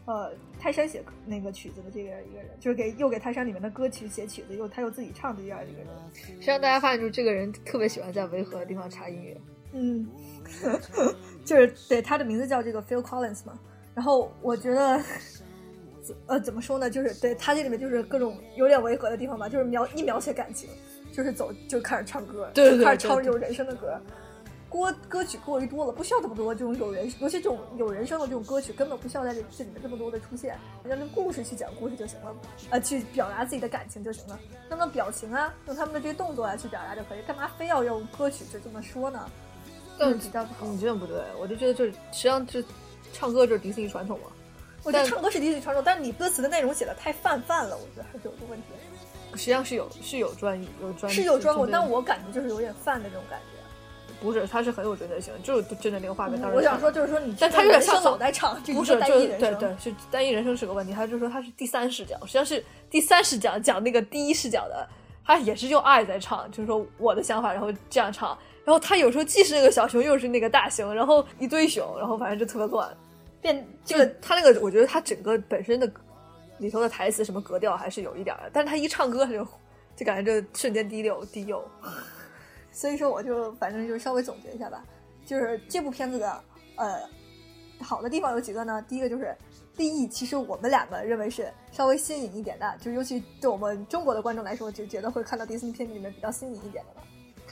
呃，泰山写那个曲子的这个一个人，就是给又给泰山里面的歌曲写曲子，又他又自己唱的这样一个人。实际上大家发现，就是这个人特别喜欢在违和的地方插音乐。嗯，就是对他的名字叫这个 Phil Collins 嘛。然后我觉得，呃，怎么说呢？就是对他这里面就是各种有点违和的地方吧，就是描一描写感情，就是走就开始唱歌，对就开始唱这种人生的歌。歌歌曲过于多了，不需要这么多这种有人，尤其这种有人声的这种歌曲，根本不需要在这这里面这么多的出现，人家用故事去讲故事就行了，呃，去表达自己的感情就行了。那么表情啊，用他们的这些动作啊去表达就可以，干嘛非要用歌曲就这么说呢？但比较不好。你这样不对，我就觉得就是实际上就唱歌就是迪士尼传统嘛。我觉得唱歌是迪士尼传统，但是你歌词的内容写的太泛泛了，我觉得还是有个问题。实际上是有是有专一有专是有专我，但我感觉就是有点泛的这种感觉。不是，他是很有针对性，就是针对那个画面。当时我想说，就是说你，但他有点像脑袋唱，不是，单一人对对，是单一人生是个问题。他就说他是第三视角，实际上是第三视角讲那个第一视角的，他也是用爱在唱，就是说我的想法，然后这样唱。然后他有时候既是那个小熊，又是那个大熊，然后一堆熊，然后反正就特别乱。变这个他那个，我觉得他整个本身的里头的台词什么格调还是有一点的，但是他一唱歌，他就就感觉这瞬间低六低幼。所以说，我就反正就稍微总结一下吧，就是这部片子的呃好的地方有几个呢？第一个就是立意，其实我们两个认为是稍微新颖一点的，就尤其对我们中国的观众来说，就觉得会看到迪士尼片子里面比较新颖一点的吧。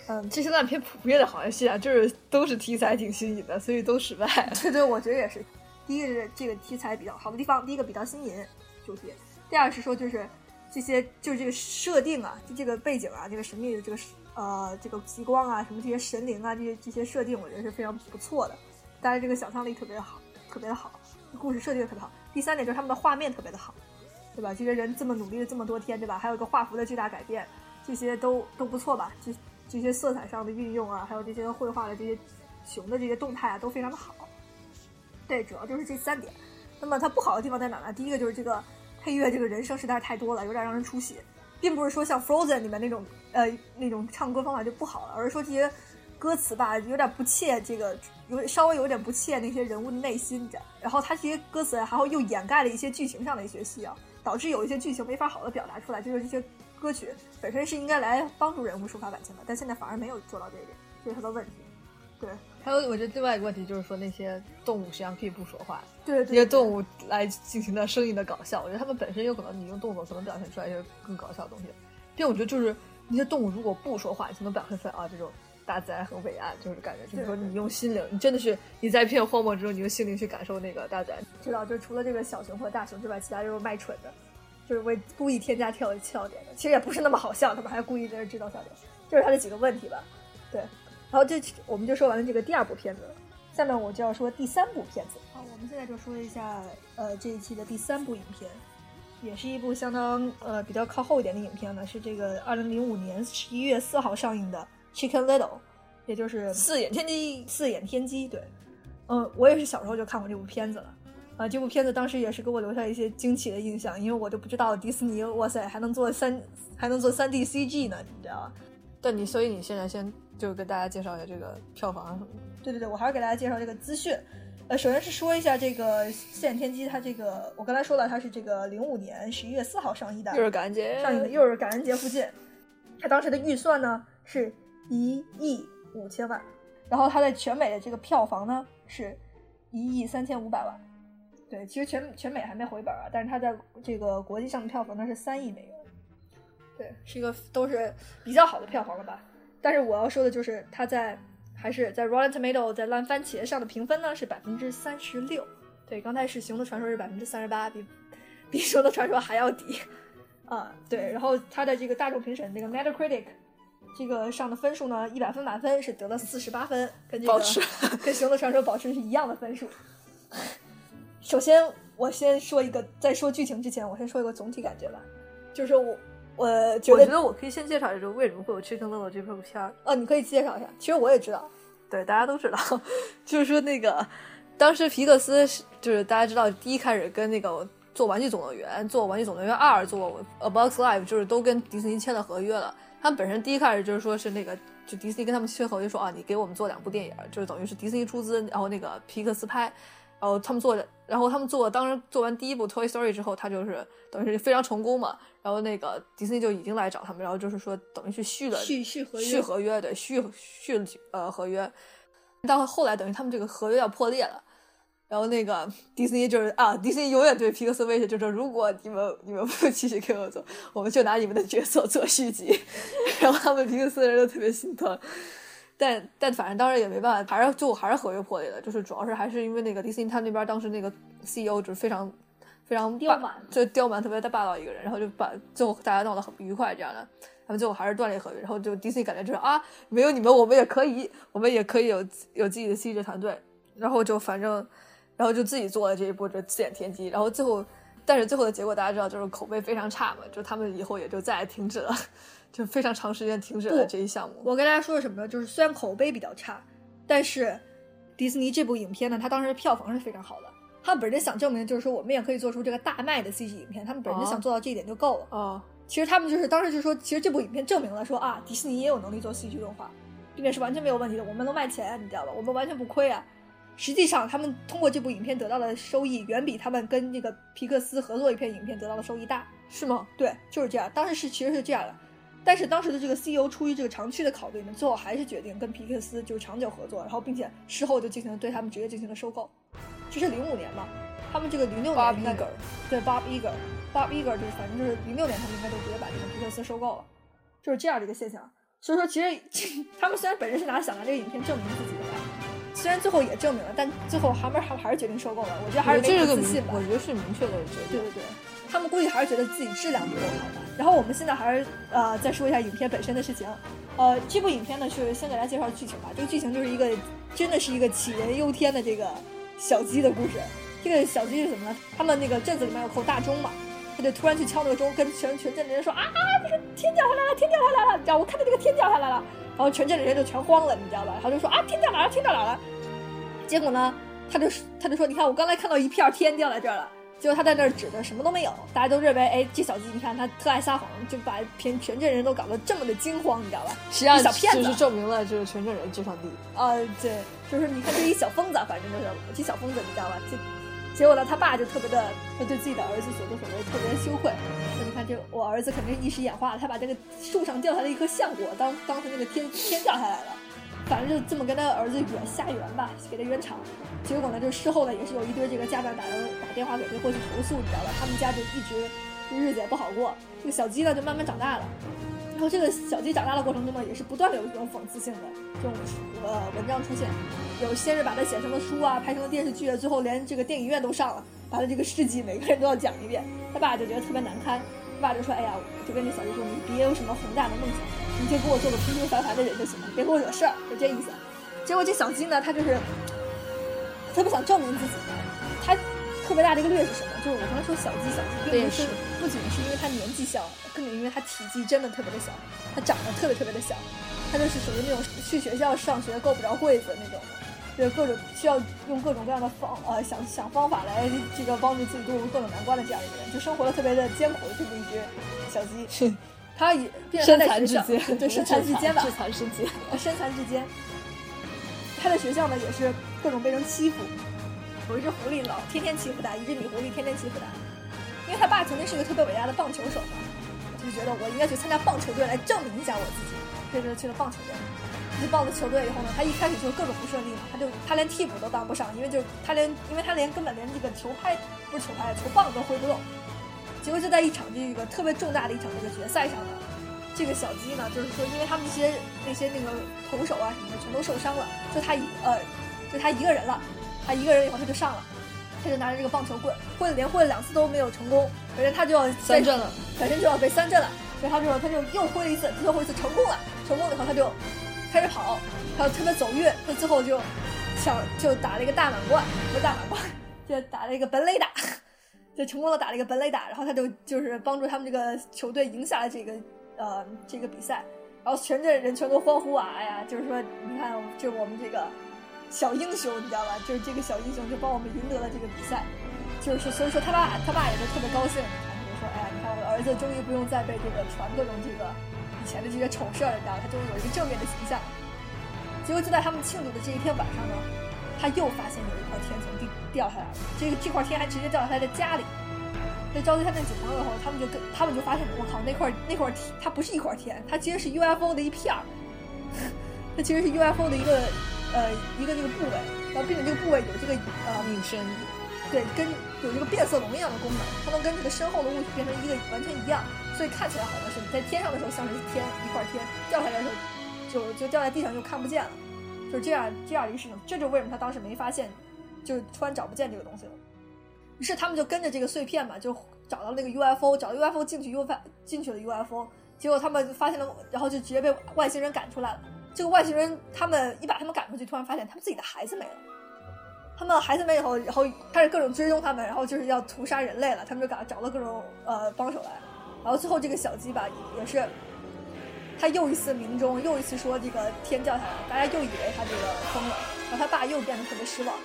嗯，这些烂片普遍的好像是啊，就是都是题材挺新颖的，所以都失败。对对，我觉得也是。第一个是这个题材比较好的地方，第一个比较新颖主题；第二是说就是这些就是这个设定啊，就这个背景啊，这个神秘的这个。呃，这个极光啊，什么这些神灵啊，这些这些设定，我觉得是非常不错的。大家这个想象力特别好，特别的好，故事设定特别好。第三点就是他们的画面特别的好，对吧？这些人这么努力了这么多天，对吧？还有一个画幅的巨大改变，这些都都不错吧？这这些色彩上的运用啊，还有这些绘画的这些熊的这些动态啊，都非常的好。对，主要就是这三点。那么它不好的地方在哪呢？第一个就是这个配乐，这个人声实在是太多了，有点让人出戏。并不是说像 Frozen 里面那种呃那种唱歌方法就不好了，而是说这些歌词吧有点不切这个有稍微有点不切那些人物的内心，然后他这些歌词还会又掩盖了一些剧情上的一些需要，导致有一些剧情没法好的表达出来。就是这些歌曲本身是应该来帮助人物抒发感情的，但现在反而没有做到这一点，这是他的问题。对，还有我觉得另外一个问题就是说那些动物实际上可以不说话，对那些动物来进行的声音的搞笑，我觉得他们本身有可能你用动作可能表现出来一些更搞笑的东西。并我觉得就是那些动物如果不说话，才能表现出来啊这种大自然很伟岸，就是感觉就是说你用心灵，你真的是你在一片荒漠之中，你用心灵去感受那个大自然。知道，就除了这个小熊和大熊之外，其他就是卖蠢的，就是为故意添加跳笑点的，其实也不是那么好笑，他们还故意在这制造笑点，就是他的几个问题吧。对。然后这我们就说完了这个第二部片子，下面我就要说第三部片子。好，我们现在就说一下，呃，这一期的第三部影片，也是一部相当呃比较靠后一点的影片呢，是这个二零零五年十一月四号上映的《Chicken Little》，也就是四眼天机。四眼天机，对，嗯，我也是小时候就看过这部片子了，啊，这部片子当时也是给我留下一些惊奇的印象，因为我都不知道迪士尼，哇塞，还能做三还能做三 D CG 呢，你知道吗？但你所以你现在先。就跟大家介绍一下这个票房什么的。对对对，我还是给大家介绍这个资讯。呃，首先是说一下这个《四眼天机》，它这个我刚才说了，它是这个零五年十一月四号上映的，又是感恩节上映的，又是感恩节附近。它当时的预算呢是一亿五千万，然后它在全美的这个票房呢是一亿三千五百万。对，其实全全美还没回本啊，但是它在这个国际上的票房呢是三亿美元。对，是一个都是比较好的票房了吧。但是我要说的就是，它在还是在 Rotten Tomato 在烂番茄上的评分呢是百分之三十六。对，刚才是《熊的传说》是百分之三十八，比比《熊的传说》还要低啊。对，然后它的这个大众评审那个 Metacritic 这个上的分数呢，一百分满分是得了四十八分，跟这个跟《熊的传说》保持是一样的分数。首先，我先说一个，在说剧情之前，我先说一个总体感觉吧，就是我我觉得，我觉得我可以先介绍一下为什么会有《Chicken Little》这部片儿。呃，你可以介绍一下。其实我也知道，对，大家都知道，就是说那个当时皮克斯是，就是大家知道，第一开始跟那个做《玩具总动员》、做《玩具总动员二》、做《A Box Life》，就是都跟迪士尼签了合约了。他们本身第一开始就是说是那个，就迪士尼跟他们签合约说啊，你给我们做两部电影，就是等于是迪士尼出资，然后那个皮克斯拍。然后他们做，然后他们做，当时做完第一部《Toy Story》之后，他就是等于是非常成功嘛。然后那个迪士尼就已经来找他们，然后就是说等于是续了续续合约，续合约对续续呃合约。到后来等于他们这个合约要破裂了，然后那个迪士尼就是啊，迪士尼永远对皮克斯威胁，就是如果你们你们不继续给我做，我们就拿你们的角色做续集。然后他们皮克斯的人都特别心疼。但但反正当时也没办法，还是最后还是合约破裂的，就是主要是还是因为那个迪士尼他那边当时那个 CEO 就是非常非常刁蛮，就刁蛮特别的霸道一个人，然后就把最后大家闹得很不愉快这样的，他们最后还是断裂合约，然后就迪士尼感觉就是啊，没有你们我们也可以，我们也可以有有自己的 CG 团队，然后就反正然后就自己做了这一波就自演天机，然后最后但是最后的结果大家知道就是口碑非常差嘛，就他们以后也就再也停止了。就非常长时间停止了这一项目。我跟大家说的什么呢？就是虽然口碑比较差，但是迪士尼这部影片呢，它当时票房是非常好的。他们本身想证明，就是说我们也可以做出这个大卖的 CG 影片。他们本身想做到这一点就够了。啊，其实他们就是当时就说，其实这部影片证明了说啊，迪士尼也有能力做 CG 动画，并且是完全没有问题的。我们能卖钱，你知道吧？我们完全不亏啊。实际上，他们通过这部影片得到的收益，远比他们跟这个皮克斯合作一片影片得到的收益大，是吗？对，就是这样。当时是其实是这样的。但是当时的这个 CEO 出于这个长期的考虑呢，最后还是决定跟皮克斯就是长久合作，然后并且事后就进行了对他们直接进行了收购。这是零五年嘛？他们这个零六年应该对 Bob Iger，Bob Iger 就是反正就是零六年他们应该就直接把这个皮克斯收购了，就是这样的一个现象。所以说其实 他们虽然本身是拿想拿这个影片证明自己的，虽然最后也证明了，但最后他们还还是决定收购了。我觉得还是没有自信吧。我觉得是明确的决定。对对对。他们估计还是觉得自己质量不够好吧。然后我们现在还是呃再说一下影片本身的事情。呃，这部影片呢是先给大家介绍剧情吧。这个剧情就是一个真的是一个杞人忧天的这个小鸡的故事。这个小鸡是什么呢？他们那个镇子里面有口大钟嘛，他就突然去敲那个钟，跟全全镇的人说啊，这个天掉下来了，天掉下来了，你知道？我看到这个天掉下来了。然后全镇的人就全慌了，你知道吧？然后就说啊，天掉哪了？天掉哪了？结果呢，他就他就说，你看我刚才看到一片天掉在这儿了。结果他在那儿指着什么都没有，大家都认为，哎，这小鸡，你看他特爱撒谎，就把全全镇人都搞得这么的惊慌，你知道吧？实际上小骗子，就是证明了就是全镇人智商低啊，对，就是你看这一小疯子，反正就是这小疯子，你知道吧？结结果呢，他爸就特别的，他对自己的儿子所作所为特别的羞愧。说你看这我儿子肯定是一时眼花了，他把这个树上掉下来一颗橡果当当成那个天天掉下来了。反正就这么跟他儿子圆瞎圆吧，给他圆场。结果呢，就事后呢，也是有一堆这个家长打打电话给这过去投诉，你知道吧？他们家就一直日子也不好过。这个小鸡呢，就慢慢长大了。然后这个小鸡长大的过程中呢，也是不断的有这种讽刺性的这种呃文章出现。有先是把它写成了书啊，拍成了电视剧，最后连这个电影院都上了，把他这个事迹每个人都要讲一遍。他爸就觉得特别难堪，他爸就说：“哎呀，就跟这小鸡说，你别有什么宏大的梦想。”你就给我做个平平凡凡的人就行了，别给我惹事儿，就这意思。结果这小鸡呢，它就是特别想证明自己。它特别大的一个劣势是什么？就是我刚才说小鸡，小鸡并不是不仅是因为它年纪小，更因为它体积真的特别的小，它长得特别特别的小。它就是属于那种去学校上学够不着柜子那种的，就是各种需要用各种各样的方呃想想方法来这个帮助自己度过各种难关的这样一个人，就生活的特别的艰苦的这么一只小鸡。他也身残志坚，对身残志坚吧，身残志坚，身残志坚。他在学校呢也是各种被人欺负，有一只狐狸老天天欺负他，一只女狐狸天天欺负他。因为他爸曾经是一个特别伟大的棒球手嘛，就觉得我应该去参加棒球队来证明一下我自己，所以就去了棒球队。去报了球队以后呢，他一开始就各种不顺利嘛，他就他连替补都当不上，因为就他连因为他连根本连这个球拍不是球拍，球棒都挥不动。结果就在一场这个特别重大的一场这个决赛上呢，这个小鸡呢，就是说，因为他们那些那些那个投手啊什么的全都受伤了，就他一呃，就他一个人了，他一个人以后他就上了，他就拿着这个棒球棍挥了连挥了。两次都没有成功，反正他就要三振了，反正就要被三振了，所以他就他就又挥了一次，最后一次成功了，成功了以后他就开始跑，他特别走运，他最后就抢就打了一个大满贯，不是大满贯，就打了一个本垒打，就成功的打了一个本垒打，然后他就就是帮助他们这个球队赢下了这个呃这个比赛，然后全镇人全都欢呼啊！哎呀，就是说你看，就我们这个小英雄，你知道吧？就是这个小英雄就帮我们赢得了这个比赛，就是所以说他爸他爸也是特别高兴，你看就说哎呀，你看我的儿子终于不用再被这个传各种这个以前的这些丑事儿，你知道，他终于有一个正面的形象。结果就在他们庆祝的这一天晚上呢，他又发现有一块天从地掉下来了。这个这块天还直接掉在他的家里。在召集他那几个朋友后，他们就跟他们就发现，我靠，那块那块天它不是一块天，它其实是 UFO 的一片儿。它其实是 UFO 的一个呃一个那个部位，然后并且这个部位有这个呃隐身，对，跟有这个变色龙一样的功能，它能跟这个身后的物体变成一个完全一样，所以看起来好像是你在天上的时候像是天一块天，掉下来的时候就就掉在地上就看不见了，就这样这样一个事情，这就为什么他当时没发现，就突然找不见这个东西了。于是他们就跟着这个碎片嘛，就找到那个 UFO，找到 UFO 进去 UFO 进去了 UFO，结果他们发现了，然后就直接被外星人赶出来了。这个外星人他们一把他们赶出去，突然发现他们自己的孩子没了。他们孩子没以后，然后开始各种追踪他们，然后就是要屠杀人类了。他们就赶找了各种呃帮手来，然后最后这个小鸡吧也是，他又一次鸣钟，又一次说这个天掉下来，大家又以为他这个疯了，然后他爸又变得特别失望。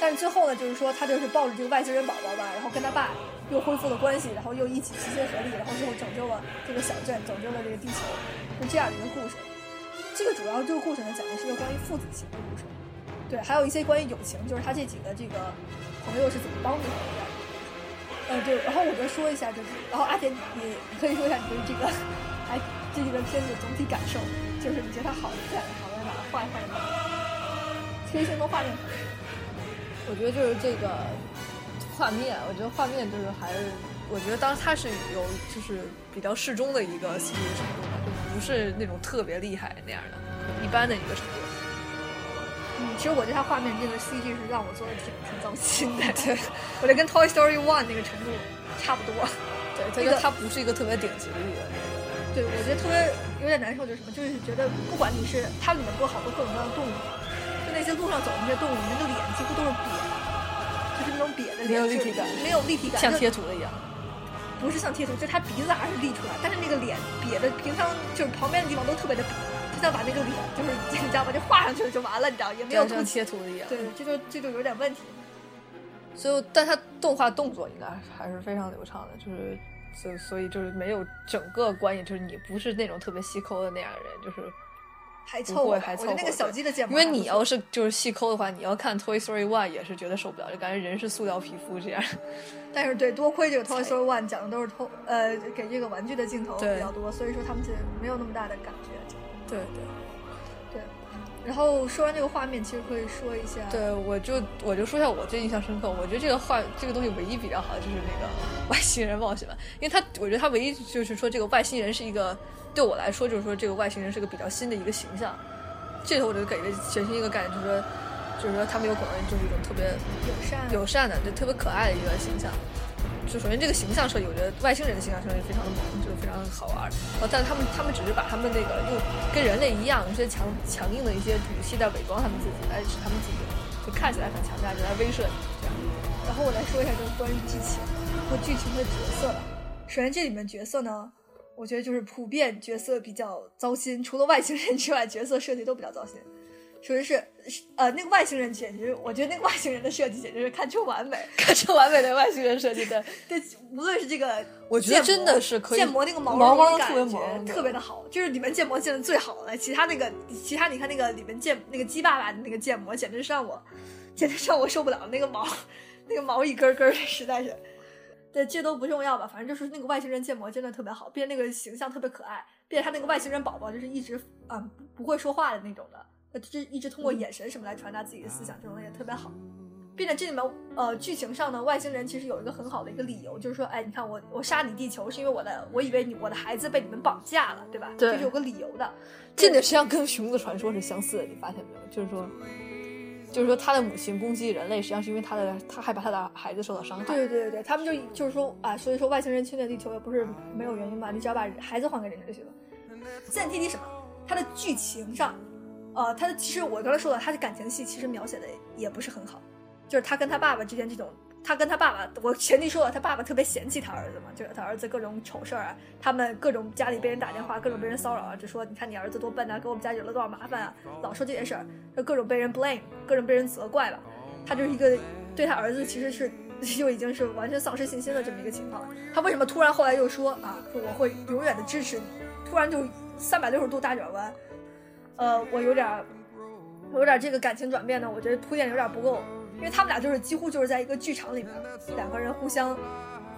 但是最后呢，就是说他就是抱着这个外星人宝宝吧，然后跟他爸又恢复了关系，然后又一起齐心合力，然后最后拯救了这个小镇，拯救了这个地球，是这样一个故事。这个主要这个故事呢，讲的是一个关于父子情的故事，对，还有一些关于友情，就是他这几个这个朋友是怎么帮助他的这样的故事。呃，对，然后我再说一下，就是，然后阿田，你你可以说一下你对这个，哎，这几个片子总体感受，就是你觉得它好在好在哪？画一画哪？贴心的画面。我觉得就是这个画面，我觉得画面就是还是，我觉得当时它是有就是比较适中的一个 CG 程度吧，就不是那种特别厉害那样的，一般的一个程度。嗯，其实我觉得它画面这个 CG 是让我做的挺挺糟心的，对我觉得跟 Toy Story One 那个程度差不多。对，它就它不是一个特别顶级的一个。对，我觉得特别有点难受，就是什么，就是觉得不管你是它里面播好多各种各样的动物。就那些路上走的那些动物，那个脸几乎都是瘪的，就是那种瘪的脸，没有立体感，没有立体感，像贴图的一样。不是像贴图，就是他鼻子还是立出来，但是那个脸瘪的，平常就是旁边的地方都特别的瘪，就像把那个脸就是你知道吧，就画上去了就完了，你知道也没有像贴图的一样。对，这就这就有点问题。所以，但他动画动作应该还是非常流畅的，就是所所以就是没有整个观影，就是你不是那种特别细抠的那样的人，就是。还凑合，还凑合。那个小鸡的建模，因为你要是就是细抠的话，你要看 Toy Story One 也是觉得受不了，就感觉人是塑料皮肤这样。但是对，多亏这个 Toy Story One 讲的都是偷呃给这个玩具的镜头比较多，所以说他们其实没有那么大的感觉。就对对。然后说完这个画面，其实可以说一下。对，我就我就说一下我最印象深刻。我觉得这个画这个东西唯一比较好的就是那个 外星人冒险吧，因为他我觉得他唯一就是说这个外星人是一个。对我来说，就是说这个外星人是个比较新的一个形象，这头我就给了全新一个概念，就是说，就是说他们有可能就是一种特别友善、友善的，就特别可爱的一个形象。就首先这个形象设计，我觉得外星人的形象设计非常的萌，就是非常好玩。然后，但他们他们只是把他们那个用跟人类一样，一些强强硬的一些武器在伪装他们自己，来使他们自己就看起来很强大，就来威慑你这样。然后我来说一下就是关于剧情和剧情的角色吧。首先这里面角色呢。我觉得就是普遍角色比较糟心，除了外星人之外，角色设计都比较糟心。首先是呃，那个外星人简直，我觉得那个外星人的设计简直是堪称完美，堪称完美的外星人设计对。对，无论是这个，我觉得真的是可以建模那个毛毛毛特别萌，特别的好，就是里面建模建的最好的。其他那个，其他你看那个里面建那个鸡爸爸的那个建模，简直是让我，简直让我受不了。那个毛，那个毛一根根的，实在是。对，这都不重要吧，反正就是那个外星人建模真的特别好，并且那个形象特别可爱，并且他那个外星人宝宝就是一直嗯不会说话的那种的，就一直通过眼神什么来传达自己的思想，这种也特别好。并且这里面呃剧情上呢，外星人其实有一个很好的一个理由，就是说，哎，你看我我杀你地球是因为我的，我以为你我的孩子被你们绑架了，对吧？对，这是有个理由的。这点实际上跟熊的传说是相似的，你发现没有？就是说。就是说，他的母亲攻击人类，实际上是因为他的他害怕他的孩子受到伤害。对对对对，他们就就是说啊，所以说外星人侵略地球也不是没有原因嘛，你只要把孩子还给人就行了。现在提提什么？它的剧情上，呃，他其实我刚才说了，他的感情戏其实描写的也不是很好，就是他跟他爸爸之间这种他跟他爸爸，我前提说了，他爸爸特别嫌弃他儿子嘛，就是他儿子各种丑事儿啊，他们各种家里被人打电话，各种被人骚扰啊，就说你看你儿子多笨啊，给我们家惹了多少麻烦啊，老说这件事儿，就各种被人 blame，各种被人责怪吧。他就是一个对他儿子其实是 就已经是完全丧失信心的这么一个情况。他为什么突然后来又说啊，说我会永远的支持你，突然就三百六十度大转弯？呃，我有点儿，我有点儿这个感情转变呢，我觉得铺垫有点不够。因为他们俩就是几乎就是在一个剧场里面，两个人互相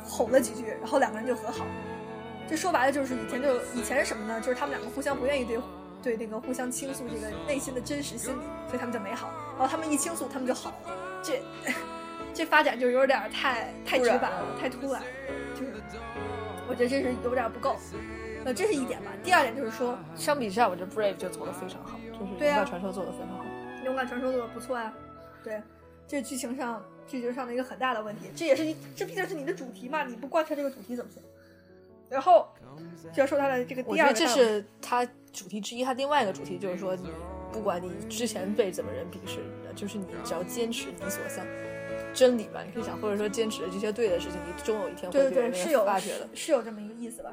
吼了几句，然后两个人就和好。这说白了就是以前就以前是什么呢？就是他们两个互相不愿意对对那个互相倾诉这个内心的真实心理，所以他们就没好。然后他们一倾诉，他们就好了。这 这发展就有点太太直白了，太突然，就是我觉得这是有点不够。呃，这是一点吧。第二点就是说，相比之下，我觉得 Brave 就做的非常好，就是勇敢传说做的非常好。勇敢传说做的不错啊，对。这是剧情上剧情上的一个很大的问题，这也是你这毕竟是你的主题嘛，你不贯彻这个主题怎么行？然后就要说他的这个第二个，这是他主题之一，他另外一个主题就是说，你不管你之前被怎么人鄙视，就是你只要坚持你所向真理吧，你可以想，或者说坚持这些对的事情，你终有一天会被人发觉的，是有这么一个意思吧？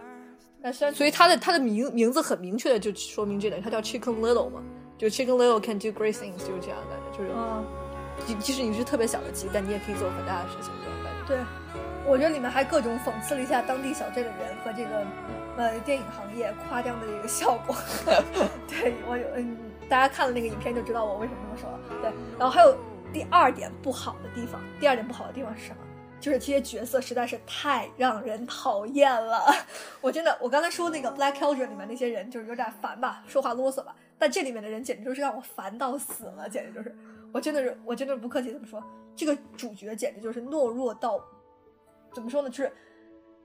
那虽然所以他的他的名名字很明确的就说明这点，他叫 Chicken Little 嘛，就 Chicken Little can do great things，就是这样的感觉，就是。即即使你是特别小的鸡，但你也可以做很大的事情，这种感觉。对，我觉得里面还各种讽刺了一下当地小镇的人和这个呃电影行业夸张的这个效果。对我有嗯，大家看了那个影片就知道我为什么这么说了。对，然后还有第二点不好的地方，第二点不好的地方是什么？就是这些角色实在是太让人讨厌了。我真的，我刚才说那个《Black Cauldron》里面那些人就是有点烦吧，说话啰嗦吧，但这里面的人简直就是让我烦到死了，简直就是。我真的是，我真的不客气这么说，这个主角简直就是懦弱到，怎么说呢？就是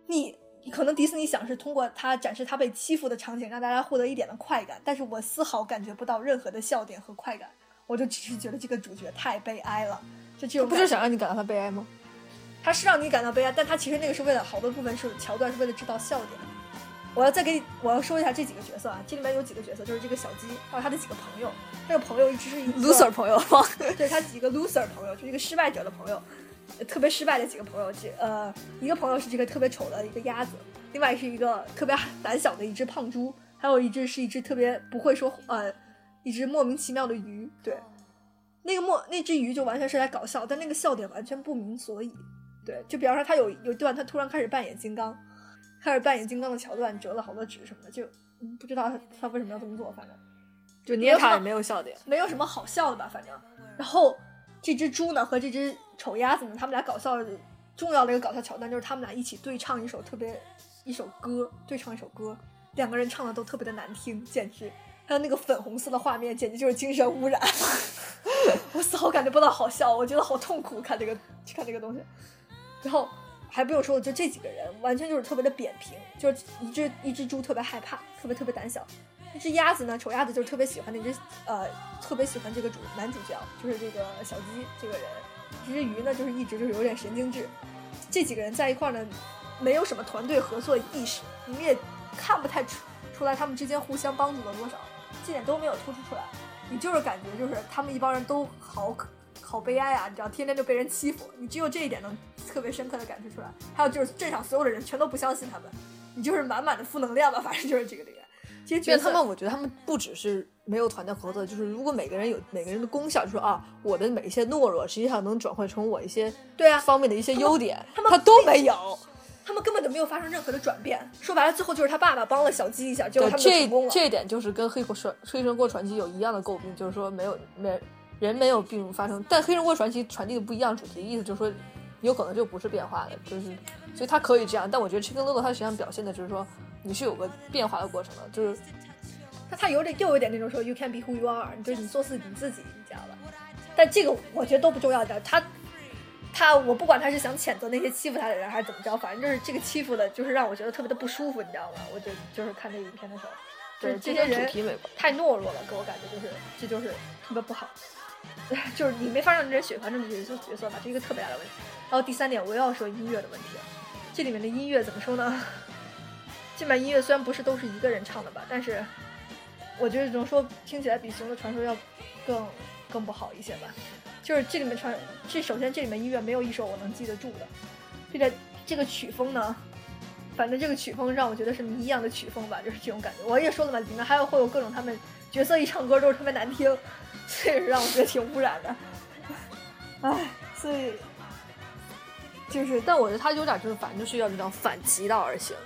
你可能迪士尼想是通过他展示他被欺负的场景，让大家获得一点的快感，但是我丝毫感觉不到任何的笑点和快感，我就只是觉得这个主角太悲哀了。就这种不是想让你感到他悲哀吗？他是让你感到悲哀，但他其实那个是为了好多部分是桥段，是为了制造笑点。我要再给你，我要说一下这几个角色啊，这里面有几个角色，就是这个小鸡，还有他的几个朋友。这个朋友一直是一个 loser 朋友，对他几个 loser 朋友，就是一个失败者的朋友，特别失败的几个朋友。这呃，一个朋友是这个特别丑的一个鸭子，另外是一个特别胆小的一只胖猪，还有一只是一只特别不会说呃，一只莫名其妙的鱼。对，那个莫那只鱼就完全是来搞笑，但那个笑点完全不明所以。对，就比方说他有有一段他突然开始扮演金刚。开始扮演金刚的桥段，折了好多纸什么的，就嗯不知道他他为什么要这么做，反正就捏他也没有笑点，没有什么好笑的吧，反正。然后这只猪呢和这只丑鸭子呢，他们俩搞笑重要的一个搞笑桥段就是他们俩一起对唱一首特别一首歌，对唱一首歌，两个人唱的都特别的难听，简直还有那个粉红色的画面，简直就是精神污染。我丝毫感觉不到好笑，我觉得好痛苦，看这个看这个东西，然后。还不用说，就这几个人完全就是特别的扁平，就是一只一只猪特别害怕，特别特别胆小，一只鸭子呢，丑鸭子就是特别喜欢那只呃，特别喜欢这个主男主角，就是这个小鸡这个人，一只鱼呢就是一直就是有点神经质，这几个人在一块呢，没有什么团队合作意识，你们也看不太出出来他们之间互相帮助了多少，这点都没有突出出来，你就是感觉就是他们一帮人都好可。好悲哀啊！你知道，天天就被人欺负，你只有这一点能特别深刻的感受出来。还有就是镇上所有的人全都不相信他们，你就是满满的负能量吧。反正就是这个点。其实他们，我觉得他们不只是没有团队合作，就是如果每个人有每个人的功效，就说啊，我的每一些懦弱实际上能转换成我一些对啊方面的一些优点，他们他都没有，他们根本就没有发生任何的转变。说白了，最后就是他爸爸帮了小鸡一下，就他们成功了。这一点就是跟《黑火传黑神过传奇》有一样的诟病，就是说没有没。人没有病发生，但《黑人国传奇》传递的不一样主题，意思就是说，有可能就不是变化的，就是，所以他可以这样。但我觉得《Chicken Little》它实际上表现的就是说，你是有个变化的过程的，就是，它它有点又有点那种说 “You can be who you are”，就是你做自己，你自己，你知道吧？但这个我觉得都不重要的。他他，我不管他是想谴责那些欺负他的人，还是怎么着，反正就是这个欺负的，就是让我觉得特别的不舒服，你知道吗？我就就是看这个影片的时候，就是这些人太懦弱了，给我感觉就是这就是特别不好。就是你没法让人喜欢这么角色角色吧，这是一个特别大的问题。然后第三点，我又要说音乐的问题。这里面的音乐怎么说呢？这版音乐虽然不是都是一个人唱的吧，但是我觉得怎么说，听起来比《熊的传说》要更更不好一些吧。就是这里面传，这首先这里面音乐没有一首我能记得住的，这个这个曲风呢，反正这个曲风让我觉得是谜一样的曲风吧，就是这种感觉。我也说了嘛，里面还有会有各种他们角色一唱歌都是特别难听，所以让我觉得挺污染的。唉，所以就是，但我觉得他有点就是，反正就是要这种反其道而行。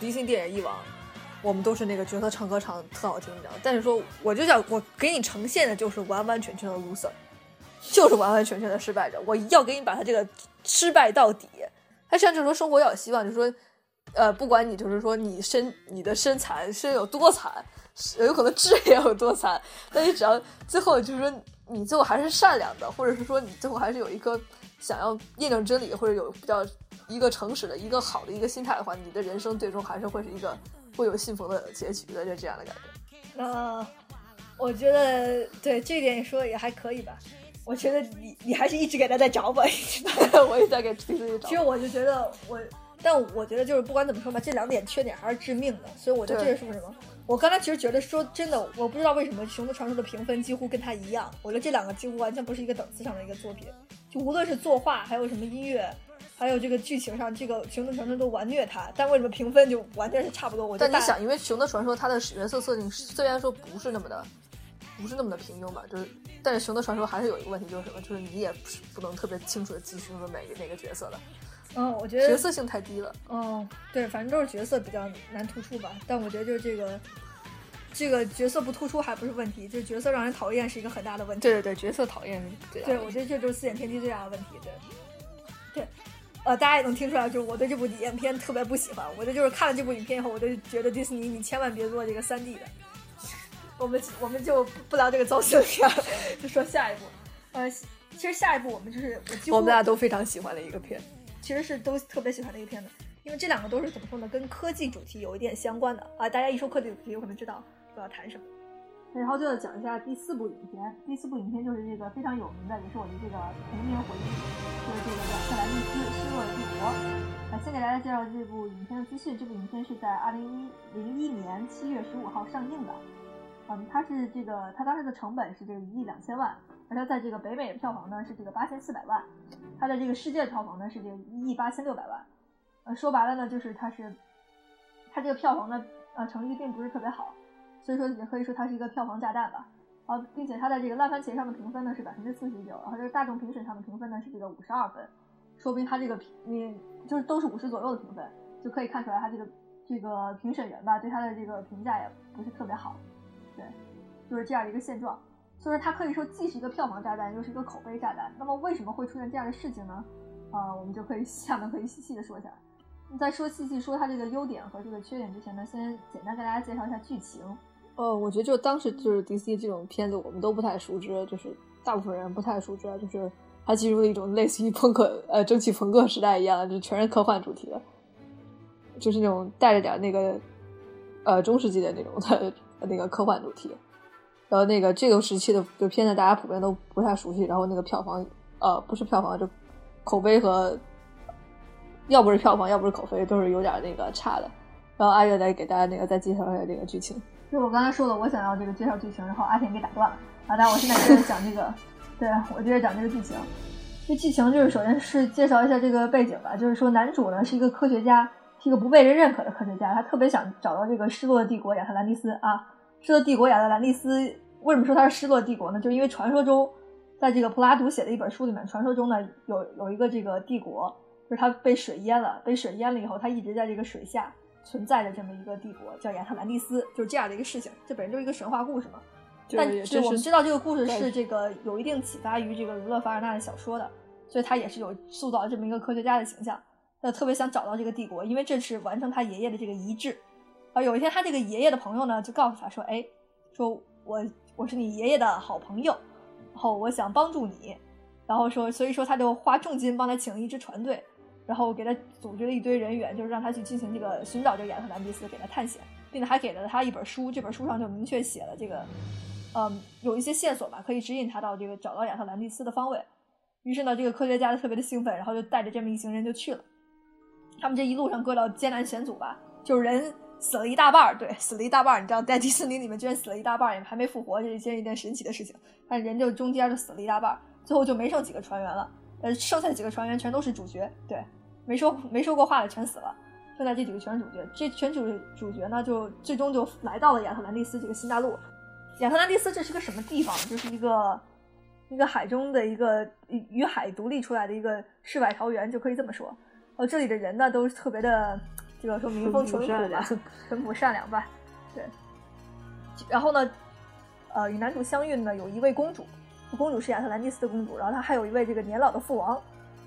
迪信电影一往，我们都是那个角色唱歌唱的特好听，你知道？但是说，我就想我给你呈现的就是完完全全的 loser，就是完完全全的失败者。我要给你把他这个失败到底。他像就是说生活要有希望，就是说，呃，不管你就是说你身你的身残身有多残，有可能志也有多残，但你只要最后就是说。你最后还是善良的，或者是说你最后还是有一颗想要验证真理，或者有比较一个诚实的一个好的一个心态的话，你的人生最终还是会是一个会有幸福的结局的，就这样的感觉。呃，我觉得对这一点你说的也还可以吧。我觉得你你还是一直给他在找吧，我也在给自己找。其实我就觉得我，但我觉得就是不管怎么说吧，这两点缺点还是致命的，所以我觉得这是为什么。我刚才其实觉得说真的，我不知道为什么《熊的传说》的评分几乎跟他一样。我觉得这两个几乎完全不是一个等次上的一个作品，就无论是作画，还有什么音乐，还有这个剧情上，这个《熊的传说》都完虐它。但为什么评分就完全是差不多？我但你想，因为《熊的传说》它的角色设定虽然说不是那么的，不是那么的平庸吧，就是，但是《熊的传说》还是有一个问题，就是什么？就是你也不是不能特别清楚的记住每个哪个角色的。嗯，我觉得角色性太低了。嗯，对，反正都是角色比较难突出吧。但我觉得就是这个，这个角色不突出还不是问题，就是角色让人讨厌是一个很大的问题。对对对，角色讨厌。对，我觉得这就是四眼天梯最大的问题。对，对，呃，大家也能听出来，就是我对这部影片特别不喜欢。我这就是看了这部影片以后，我就觉得迪士尼，你千万别做这个三 D 的。我们我们就不聊这个糟心片，就说下一部。呃，其实下一部我们就是我们俩都非常喜欢的一个片。其实是都特别喜欢的一个片子，因为这两个都是怎么说呢，跟科技主题有一点相关的啊。大家一说科技主题，有可能知道我要谈什么。然后就要讲一下第四部影片，第四部影片就是这个非常有名的，也是我的这个童年回忆，就是这个亚特兰蒂斯失落的帝国。啊，先给大家介绍这部影片的资讯。这部影片是在二零一零一年七月十五号上映的。嗯，它是这个，它当时的成本是这个一亿两千万。而它在这个北美的票房呢是这个八千四百万，它的这个世界票房呢是这个一亿八千六百万，呃，说白了呢就是它是，它这个票房呢呃成绩并不是特别好，所以说也可以说它是一个票房炸弹吧，啊，并且它在这个烂番茄上的评分呢是百分之四十九，然后这个大众评审上的评分呢是这个五十二分，说明它这个评你就是都是五十左右的评分，就可以看出来它这个这个评审员吧对它的这个评价也不是特别好，对，就是这样的一个现状。所以说它可以说既是一个票房炸弹，又是一个口碑炸弹。那么为什么会出现这样的事情呢？啊，我们就可以下面可以细细的说一下。在说细细说它这个优点和这个缺点之前呢，先简单给大家介绍一下剧情。呃，我觉得就当时就是 DC 这种片子，我们都不太熟知，就是大部分人不太熟知，就是它进入了一种类似于朋克呃蒸汽朋克时代一样，就全是科幻主题的，就是那种带着点那个呃中世纪的那种的那个科幻主题。然后那个这个时期的就片子大家普遍都不太熟悉，然后那个票房呃不是票房就口碑和要不是票房要不是口碑都是有点那个差的。然后阿月来给大家那个再介绍一下这个剧情。就我刚才说了，我想要这个介绍剧情，然后阿田给打断了。好的，我现在接着讲这个，对我接着讲这个剧情。这剧情就是首先是介绍一下这个背景吧，就是说男主呢是一个科学家，是一个不被人认可的科学家，他特别想找到这个失落的帝国亚特兰蒂斯啊。失落帝国亚特兰蒂斯为什么说它是失落帝国呢？就因为传说中，在这个普拉图写的一本书里面，传说中呢有有一个这个帝国，就是它被水淹了，被水淹了以后，它一直在这个水下存在着这么一个帝国，叫亚特兰蒂斯，就是这样的一个事情。这本身就是一个神话故事嘛。但是我们知道这个故事是这个有一定启发于这个儒勒·凡尔纳的小说的，所以他也是有塑造这么一个科学家的形象。他特别想找到这个帝国，因为这是完成他爷爷的这个遗志。啊，有一天他这个爷爷的朋友呢，就告诉他说：“哎，说我我是你爷爷的好朋友，然后我想帮助你，然后说，所以说他就花重金帮他请了一支船队，然后给他组织了一堆人员，就是让他去进行这个寻找这个亚特兰蒂斯，给他探险，并且还给了他一本书，这本书上就明确写了这个，嗯，有一些线索吧，可以指引他到这个找到亚特兰蒂斯的方位。于是呢，这个科学家就特别的兴奋，然后就带着这么一行人就去了。他们这一路上各到艰难险阻吧，就是人。死了一大半儿，对，死了一大半儿。你知道，在迪士尼里面居然死了一大半儿，还没复活，这是一件一件神奇的事情。但人就中间就死了一大半儿，最后就没剩几个船员了。呃，剩下几个船员全都是主角，对，没说没说过话的全死了。剩下这几个全是主角，这全主主角呢，就最终就来到了亚特兰蒂斯这个新大陆。亚特兰蒂斯这是个什么地方？就是一个一个海中的一个与海独立出来的一个世外桃源，就可以这么说。哦，这里的人呢都是特别的，这个说民风淳朴吧，淳朴善良吧，对。然后呢，呃，与男主相遇呢有一位公主，公主是亚特兰蒂斯的公主，然后她还有一位这个年老的父王。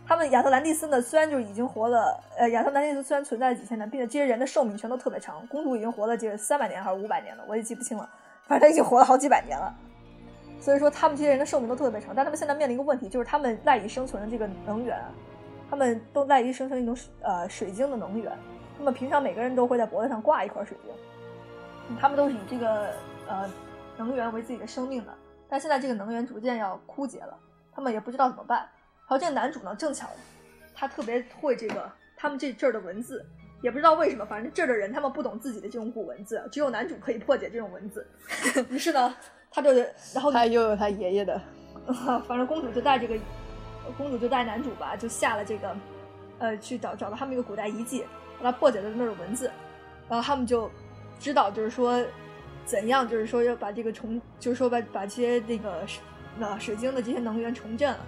他们亚特兰蒂斯呢，虽然就已经活了，呃，亚特兰蒂斯虽然存在了几千年，并且这些人的寿命全都特别长。公主已经活了这三百年还是五百年了，我也记不清了，反正她已经活了好几百年了。所以说，他们这些人的寿命都特别长，但他们现在面临一个问题，就是他们赖以生存的这个能源，他们都赖以生成一种呃水晶的能源。那么平常每个人都会在脖子上挂一块水晶，他们都是以这个呃能源为自己的生命的。但现在这个能源逐渐要枯竭了，他们也不知道怎么办。然后这个男主呢，正巧他特别会这个他们这这儿的文字，也不知道为什么，反正这儿的人他们不懂自己的这种古文字，只有男主可以破解这种文字。于是呢，他就然后他又有他爷爷的，反正公主就带这个公主就带男主吧，就下了这个呃去找找到他们一个古代遗迹，把他破解了那儿的文字，然后他们就知道就是说怎样就是说要把这个重就是说把把这些那个那水晶的这些能源重振了。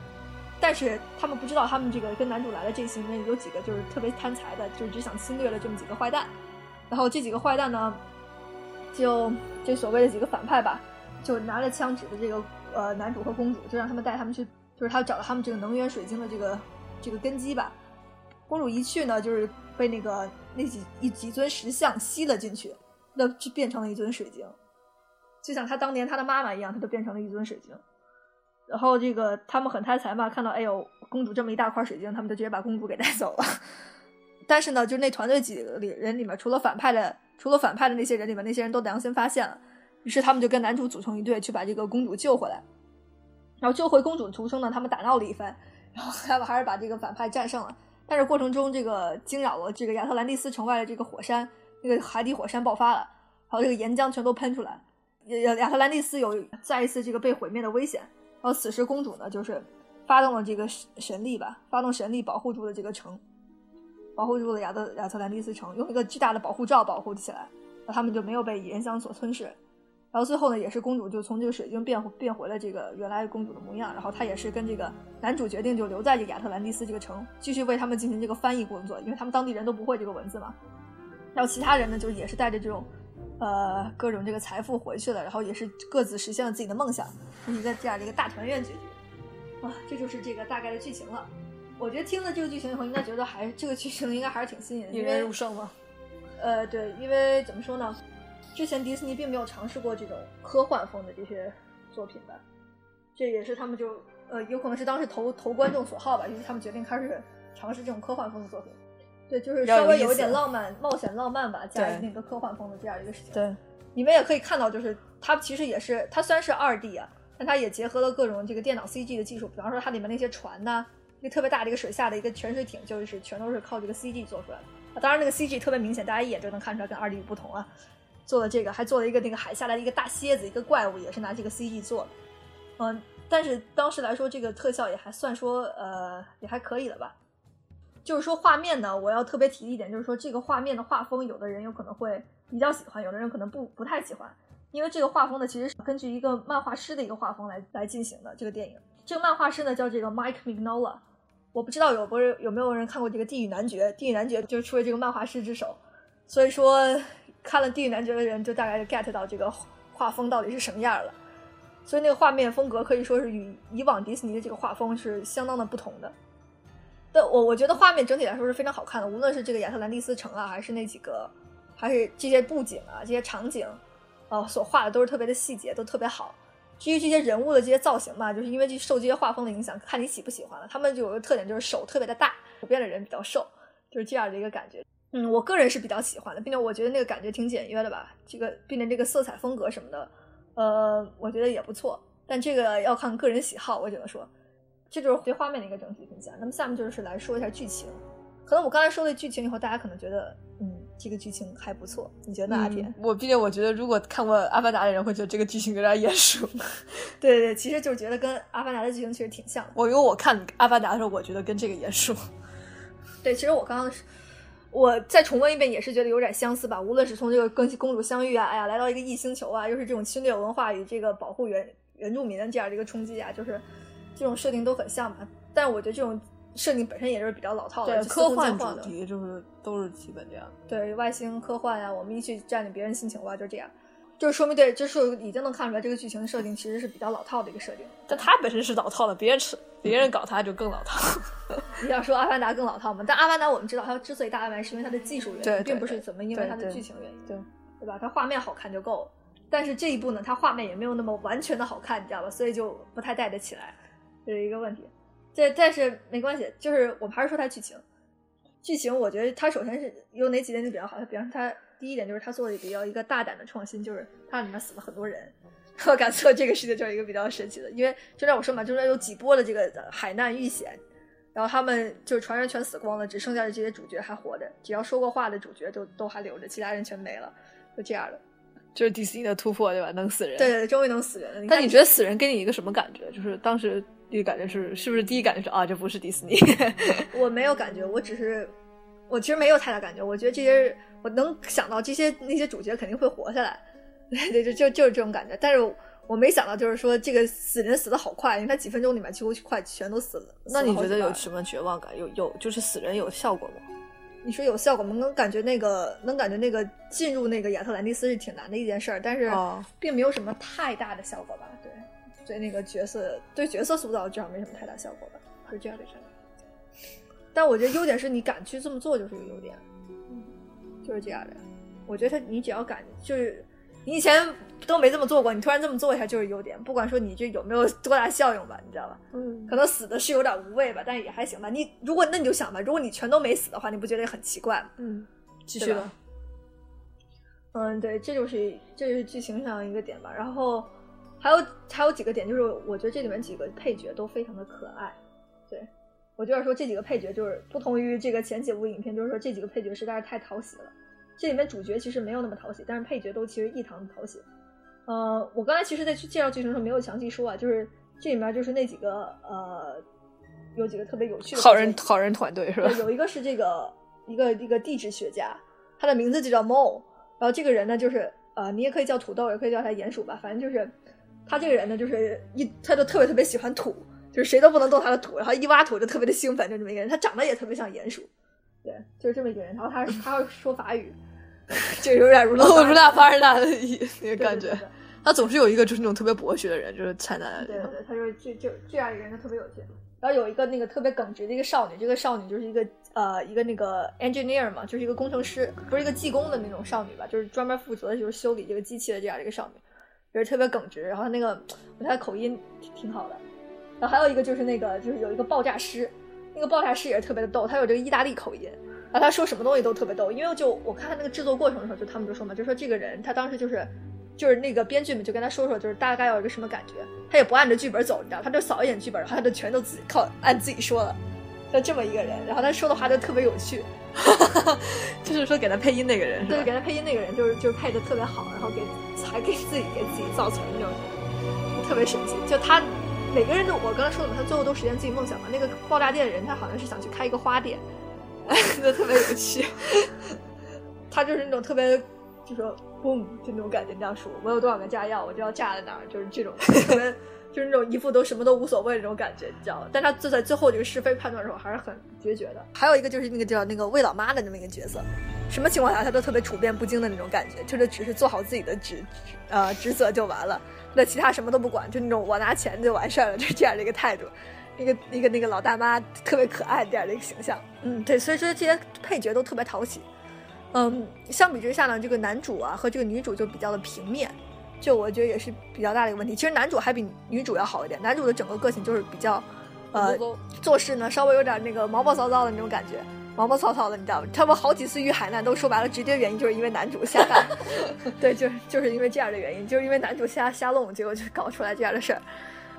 但是他们不知道，他们这个跟男主来的这些人有几个就是特别贪财的，就是只想侵略的这么几个坏蛋。然后这几个坏蛋呢，就这所谓的几个反派吧，就拿着枪指着这个呃男主和公主，就让他们带他们去，就是他找到他们这个能源水晶的这个这个根基吧。公主一去呢，就是被那个那几一几尊石像吸了进去，那就变成了一尊水晶，就像他当年他的妈妈一样，他就变成了一尊水晶。然后这个他们很贪财嘛，看到哎呦公主这么一大块水晶，他们就直接把公主给带走了。但是呢，就那团队几个里人里面，除了反派的，除了反派的那些人里面，那些人都良心发现了。于是他们就跟男主组成一队，去把这个公主救回来。然后救回公主的途中呢，他们打闹了一番，然后他们还是把这个反派战胜了。但是过程中，这个惊扰了这个亚特兰蒂斯城外的这个火山，那个海底火山爆发了，然后这个岩浆全都喷出来，亚亚特兰蒂斯有再一次这个被毁灭的危险。然后此时公主呢，就是发动了这个神神力吧，发动神力保护住了这个城，保护住了亚特亚特兰蒂斯城，用一个巨大的保护罩保护起来，那他们就没有被岩浆所吞噬。然后最后呢，也是公主就从这个水晶变变回了这个原来公主的模样。然后她也是跟这个男主决定就留在这个亚特兰蒂斯这个城，继续为他们进行这个翻译工作，因为他们当地人都不会这个文字嘛。然后其他人呢，就也是带着这种。呃，各种这个财富回去了，然后也是各自实现了自己的梦想，一个这样的一个大团圆结局。啊，这就是这个大概的剧情了。我觉得听了这个剧情以后，应该觉得还这个剧情应该还是挺新颖的，引人入胜吗？呃，对，因为怎么说呢，之前迪士尼并没有尝试过这种科幻风的这些作品吧，这也是他们就呃，有可能是当时投投观众所好吧，于是他们决定开始尝试这种科幻风的作品。对，就是稍微有一点浪漫、冒险、浪漫吧，加那个科幻风的这样一个事情。对，你们也可以看到，就是它其实也是，它虽然是二 D 啊，但它也结合了各种这个电脑 CG 的技术。比方说，它里面那些船呐，一个特别大的一个水下的一个潜水艇，就是全都是靠这个 CG 做出来的。当然，那个 CG 特别明显，大家一眼就能看出来跟二 D 不同啊。做了这个，还做了一个那个海下来的一个大蝎子，一个怪物，也是拿这个 CG 做的。嗯，但是当时来说，这个特效也还算说，呃，也还可以了吧。就是说画面呢，我要特别提一点，就是说这个画面的画风，有的人有可能会比较喜欢，有的人可能不不太喜欢，因为这个画风呢，其实是根据一个漫画师的一个画风来来进行的。这个电影，这个漫画师呢叫这个 Mike Mignola，我不知道有不有没有人看过这个《地狱男爵》，《地狱男爵》就是出了这个漫画师之手，所以说看了《地狱男爵》的人就大概 get 到这个画风到底是什么样了，所以那个画面风格可以说是与以往迪士尼的这个画风是相当的不同的。但我我觉得画面整体来说是非常好看的，无论是这个亚特兰蒂斯城啊，还是那几个，还是这些布景啊、这些场景，呃，所画的都是特别的细节，都特别好。至于这些人物的这些造型嘛，就是因为这受这些画风的影响，看你喜不喜欢了。他们就有个特点，就是手特别的大，普遍的人比较瘦，就是这样的一个感觉。嗯，我个人是比较喜欢的，并且我觉得那个感觉挺简约的吧。这个并且这个色彩风格什么的，呃，我觉得也不错。但这个要看个人喜好，我只能说。这就是对画面的一个整体评价。那么下面就是来说一下剧情。可能我刚才说的剧情以后，大家可能觉得，嗯，这个剧情还不错。你觉得呢，阿田？我毕竟我觉得，如果看过《阿凡达》的人会觉得这个剧情有点眼熟。对对对，其实就是觉得跟《阿凡达》的剧情其实挺像的。我因为我看《阿凡达》的时候，我觉得跟这个眼熟。对，其实我刚刚我再重温一遍，也是觉得有点相似吧。无论是从这个跟公主相遇啊，哎呀，来到一个异星球啊，又是这种侵略文化与这个保护原原住民的这样的一个冲击啊，就是这种设定都很像嘛。但我觉得这种设定本身也是比较老套的，科幻主题就是都是基本这样。对，外星科幻啊，我们一去占领别人星球啊，就这样，就说明对，就是已经能看出来这个剧情设定其实是比较老套的一个设定。但它本身是老套的，别人吃别人搞它就更老套。你要说《阿凡达》更老套吗？但《阿凡达》我们知道，它之所以大卖，是因为它的技术原因，并不是怎么因为它的剧情原因，对对吧？它画面好看就够了。但是这一部呢，它画面也没有那么完全的好看，你知道吧？所以就不太带得起来，这是一个问题。这但是没关系，就是我们还是说它剧情。剧情我觉得它首先是有哪几点就比较好，它比方说它第一点就是他做的比较一个大胆的创新，就是它里面死了很多人。我敢说这个世界就是一个比较神奇的，因为就像我说嘛，中间有几波的这个海难遇险，然后他们就是船员全死光了，只剩下的这些主角还活着，只要说过话的主角都都还留着，其他人全没了，就这样的。就是迪士尼的突破，对吧？能死人。对对对，终于能死人了。但你觉得死人给你一个什么感觉？就是当时第一感觉是，是不是第一感觉是啊，这不是迪士尼？我没有感觉，我只是，我其实没有太大感觉。我觉得这些，我能想到这些那些主角肯定会活下来。对对，就就就是这种感觉。但是我没想到，就是说这个死人死的好快，因为他几分钟里面几乎快全都死了。那你觉得有什么绝望感？有有，就是死人有效果吗？你说有效果吗？能感觉那个，能感觉那个进入那个亚特兰蒂斯是挺难的一件事儿，但是并没有什么太大的效果吧？对，对那个角色，对角色塑造至少没什么太大效果吧？是这样的事儿。但我觉得优点是你敢去这么做就是一个优点，嗯，就是这样的。我觉得他，你只要敢，就是你以前。都没这么做过，你突然这么做一下就是优点。不管说你这有没有多大效用吧，你知道吧？嗯，可能死的是有点无谓吧，但也还行吧。你如果那你就想吧，如果你全都没死的话，你不觉得也很奇怪吗？嗯，继续吧。嗯，对，这就是这就是剧情上一个点吧。然后还有还有几个点，就是我觉得这里面几个配角都非常的可爱。对我就是说这几个配角就是不同于这个前几部影片，就是说这几个配角实在是太讨喜了。这里面主角其实没有那么讨喜，但是配角都其实异常的讨喜。呃，我刚才其实，在去介绍剧情的时候没有详细说啊，就是这里面就是那几个呃，有几个特别有趣的好人好人团队是吧？有一个是这个一个一个地质学家，他的名字就叫 Mo，然后这个人呢，就是呃，你也可以叫土豆，也可以叫他鼹鼠吧，反正就是他这个人呢，就是一他就特别特别喜欢土，就是谁都不能动他的土，然后一挖土就特别的兴奋，就这么一个人，他长得也特别像鼹鼠，对，就是这么一个人，然后他他会说法语。就有点如如大发人大的那个感觉，他总是有一个就是那种特别博学的人，就是才男。对对对，他就是这就这样一个人，他特别有钱。然后有一个那个特别耿直的一个少女，这个少女就是一个呃一个那个 engineer 嘛，就是一个工程师，不是一个技工的那种少女吧，就是专门负责就是修理这个机器的这样的一个少女，就是特别耿直。然后那个她的口音挺好的。然后还有一个就是那个就是有一个爆炸师，那个爆炸师也是特别的逗，他有这个意大利口音。然后他说什么东西都特别逗，因为就我看他那个制作过程的时候，就他们就说嘛，就说这个人他当时就是，就是那个编剧们就跟他说说，就是大概要一个什么感觉，他也不按着剧本走，你知道，他就扫一眼剧本，然后他就全都自己靠按自己说了，就这么一个人，然后他说的话就特别有趣，就是说给他配音那个人，对，给他配音那个人就是就是配的特别好，然后给还给自己给自己造成那种特别神奇，就他每个人都我刚才说的嘛，他最后都实现自己梦想嘛，那个爆炸店的人他好像是想去开一个花店。那特别有趣，他就是那种特别，就说嘣，就那种感觉。这样说，我有多少个炸药，我就要炸在哪儿，就是这种特别，就是那种一副都什么都无所谓那种感觉，你知道吗？但他就在最后这个是非判断的时候，还是很决绝的。还有一个就是那个叫那个魏老妈的那么一个角色，什么情况下他都特别处变不惊的那种感觉，就是只是做好自己的职呃职责就完了，那其他什么都不管，就那种我拿钱就完事儿了，就这样的一个态度。一个一个那个老大妈特别可爱这样的一个形象，嗯，对，所以说这些配角都特别讨喜，嗯，相比之下呢，这个男主啊和这个女主就比较的平面，就我觉得也是比较大的一个问题。其实男主还比女主要好一点，男主的整个个性就是比较，呃，做事呢稍微有点那个毛毛躁躁的那种感觉，毛毛躁躁的，你知道吗？他们好几次遇海难都说白了，直接原因就是因为男主瞎干，对，就是就是因为这样的原因，就是因为男主瞎瞎弄，结果就搞出来这样的事儿。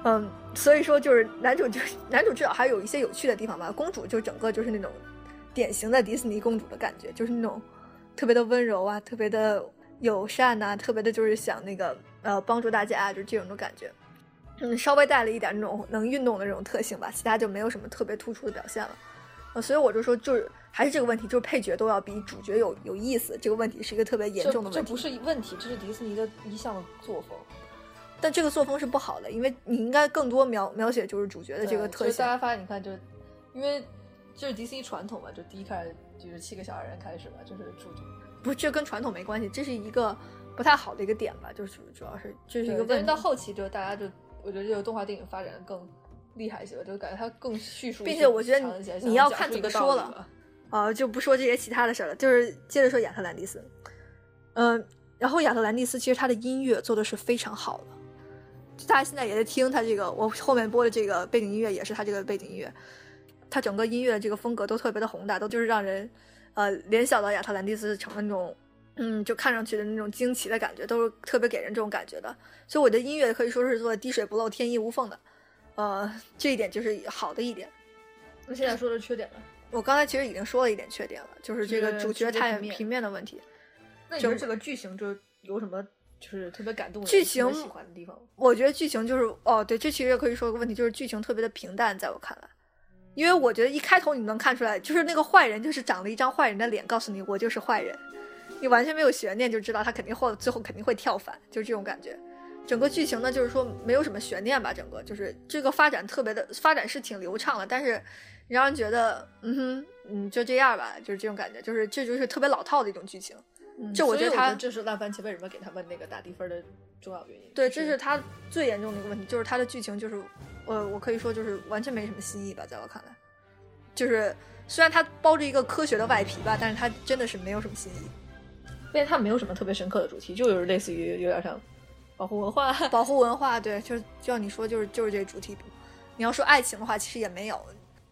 嗯，所以说就是男主就男主至少还有一些有趣的地方吧。公主就整个就是那种典型的迪士尼公主的感觉，就是那种特别的温柔啊，特别的友善呐、特别的就是想那个呃帮助大家，就是这种的感觉。嗯，稍微带了一点那种能运动的这种特性吧，其他就没有什么特别突出的表现了。呃，所以我就说，就是还是这个问题，就是配角都要比主角有有意思，这个问题是一个特别严重的问题。这不是问题，这是迪士尼的一项作风。但这个作风是不好的，因为你应该更多描描写就是主角的这个特性大。家发现，你看，就是因为这是迪士尼传统嘛，就第一开始就是七个小矮人开始嘛，就是主角。不，这跟传统没关系，这是一个不太好的一个点吧，就是主要是这是一个对但是问题。到后期，就大家就我觉得这个动画电影发展的更厉害一些吧，就感觉它更叙述并且我觉得你你要看怎么说了啊、就不说这些其他的事儿了，就是接着说亚特兰蒂斯。嗯、然后亚特兰蒂斯其实它的音乐做的是非常好的，大家现在也在听它这个，我后面播的这个背景音乐也是它这个背景音乐，它整个音乐的这个风格都特别的宏大，都就是让人呃联想到亚特兰蒂斯城的那种。嗯，就看上去的那种惊奇的感觉，都是特别给人这种感觉的。所以我的音乐可以说是做的滴水不漏、天衣无缝的，呃，这一点就是好的一点。那现在说的缺点呢？我刚才其实已经说了一点缺点了，就是这个主角太平面的问题。那你觉得这个剧情就有什么就是特别感动的、剧情喜欢的地方？我觉得剧情就是哦，对，这其实也可以说个问题，就是剧情特别的平淡，在我看来，因为我觉得一开头你能看出来，就是那个坏人就是长了一张坏人的脸，告诉你我就是坏人，你完全没有悬念就知道他肯定后最后肯定会跳反，就是这种感觉。整个剧情呢，就是说没有什么悬念吧，整个就是这个发展特别的发展是挺流畅的，但是让人觉得嗯哼嗯就这样吧，就是这种感觉，就是这就是特别老套的一种剧情。这我觉得他这是烂番茄为什么给他们那个打低分的重要原因。对，这是他最严重的一个问题，就是他的剧情就是，呃，我可以说就是完全没什么新意吧，在我看来，就是虽然它包着一个科学的外皮吧，但是它真的是没有什么新意。因为它没有什么特别深刻的主题，就是类似于有点像保护文化。保护文化，对，就是就像你说，就是就是这个主题。你要说爱情的话，其实也没有，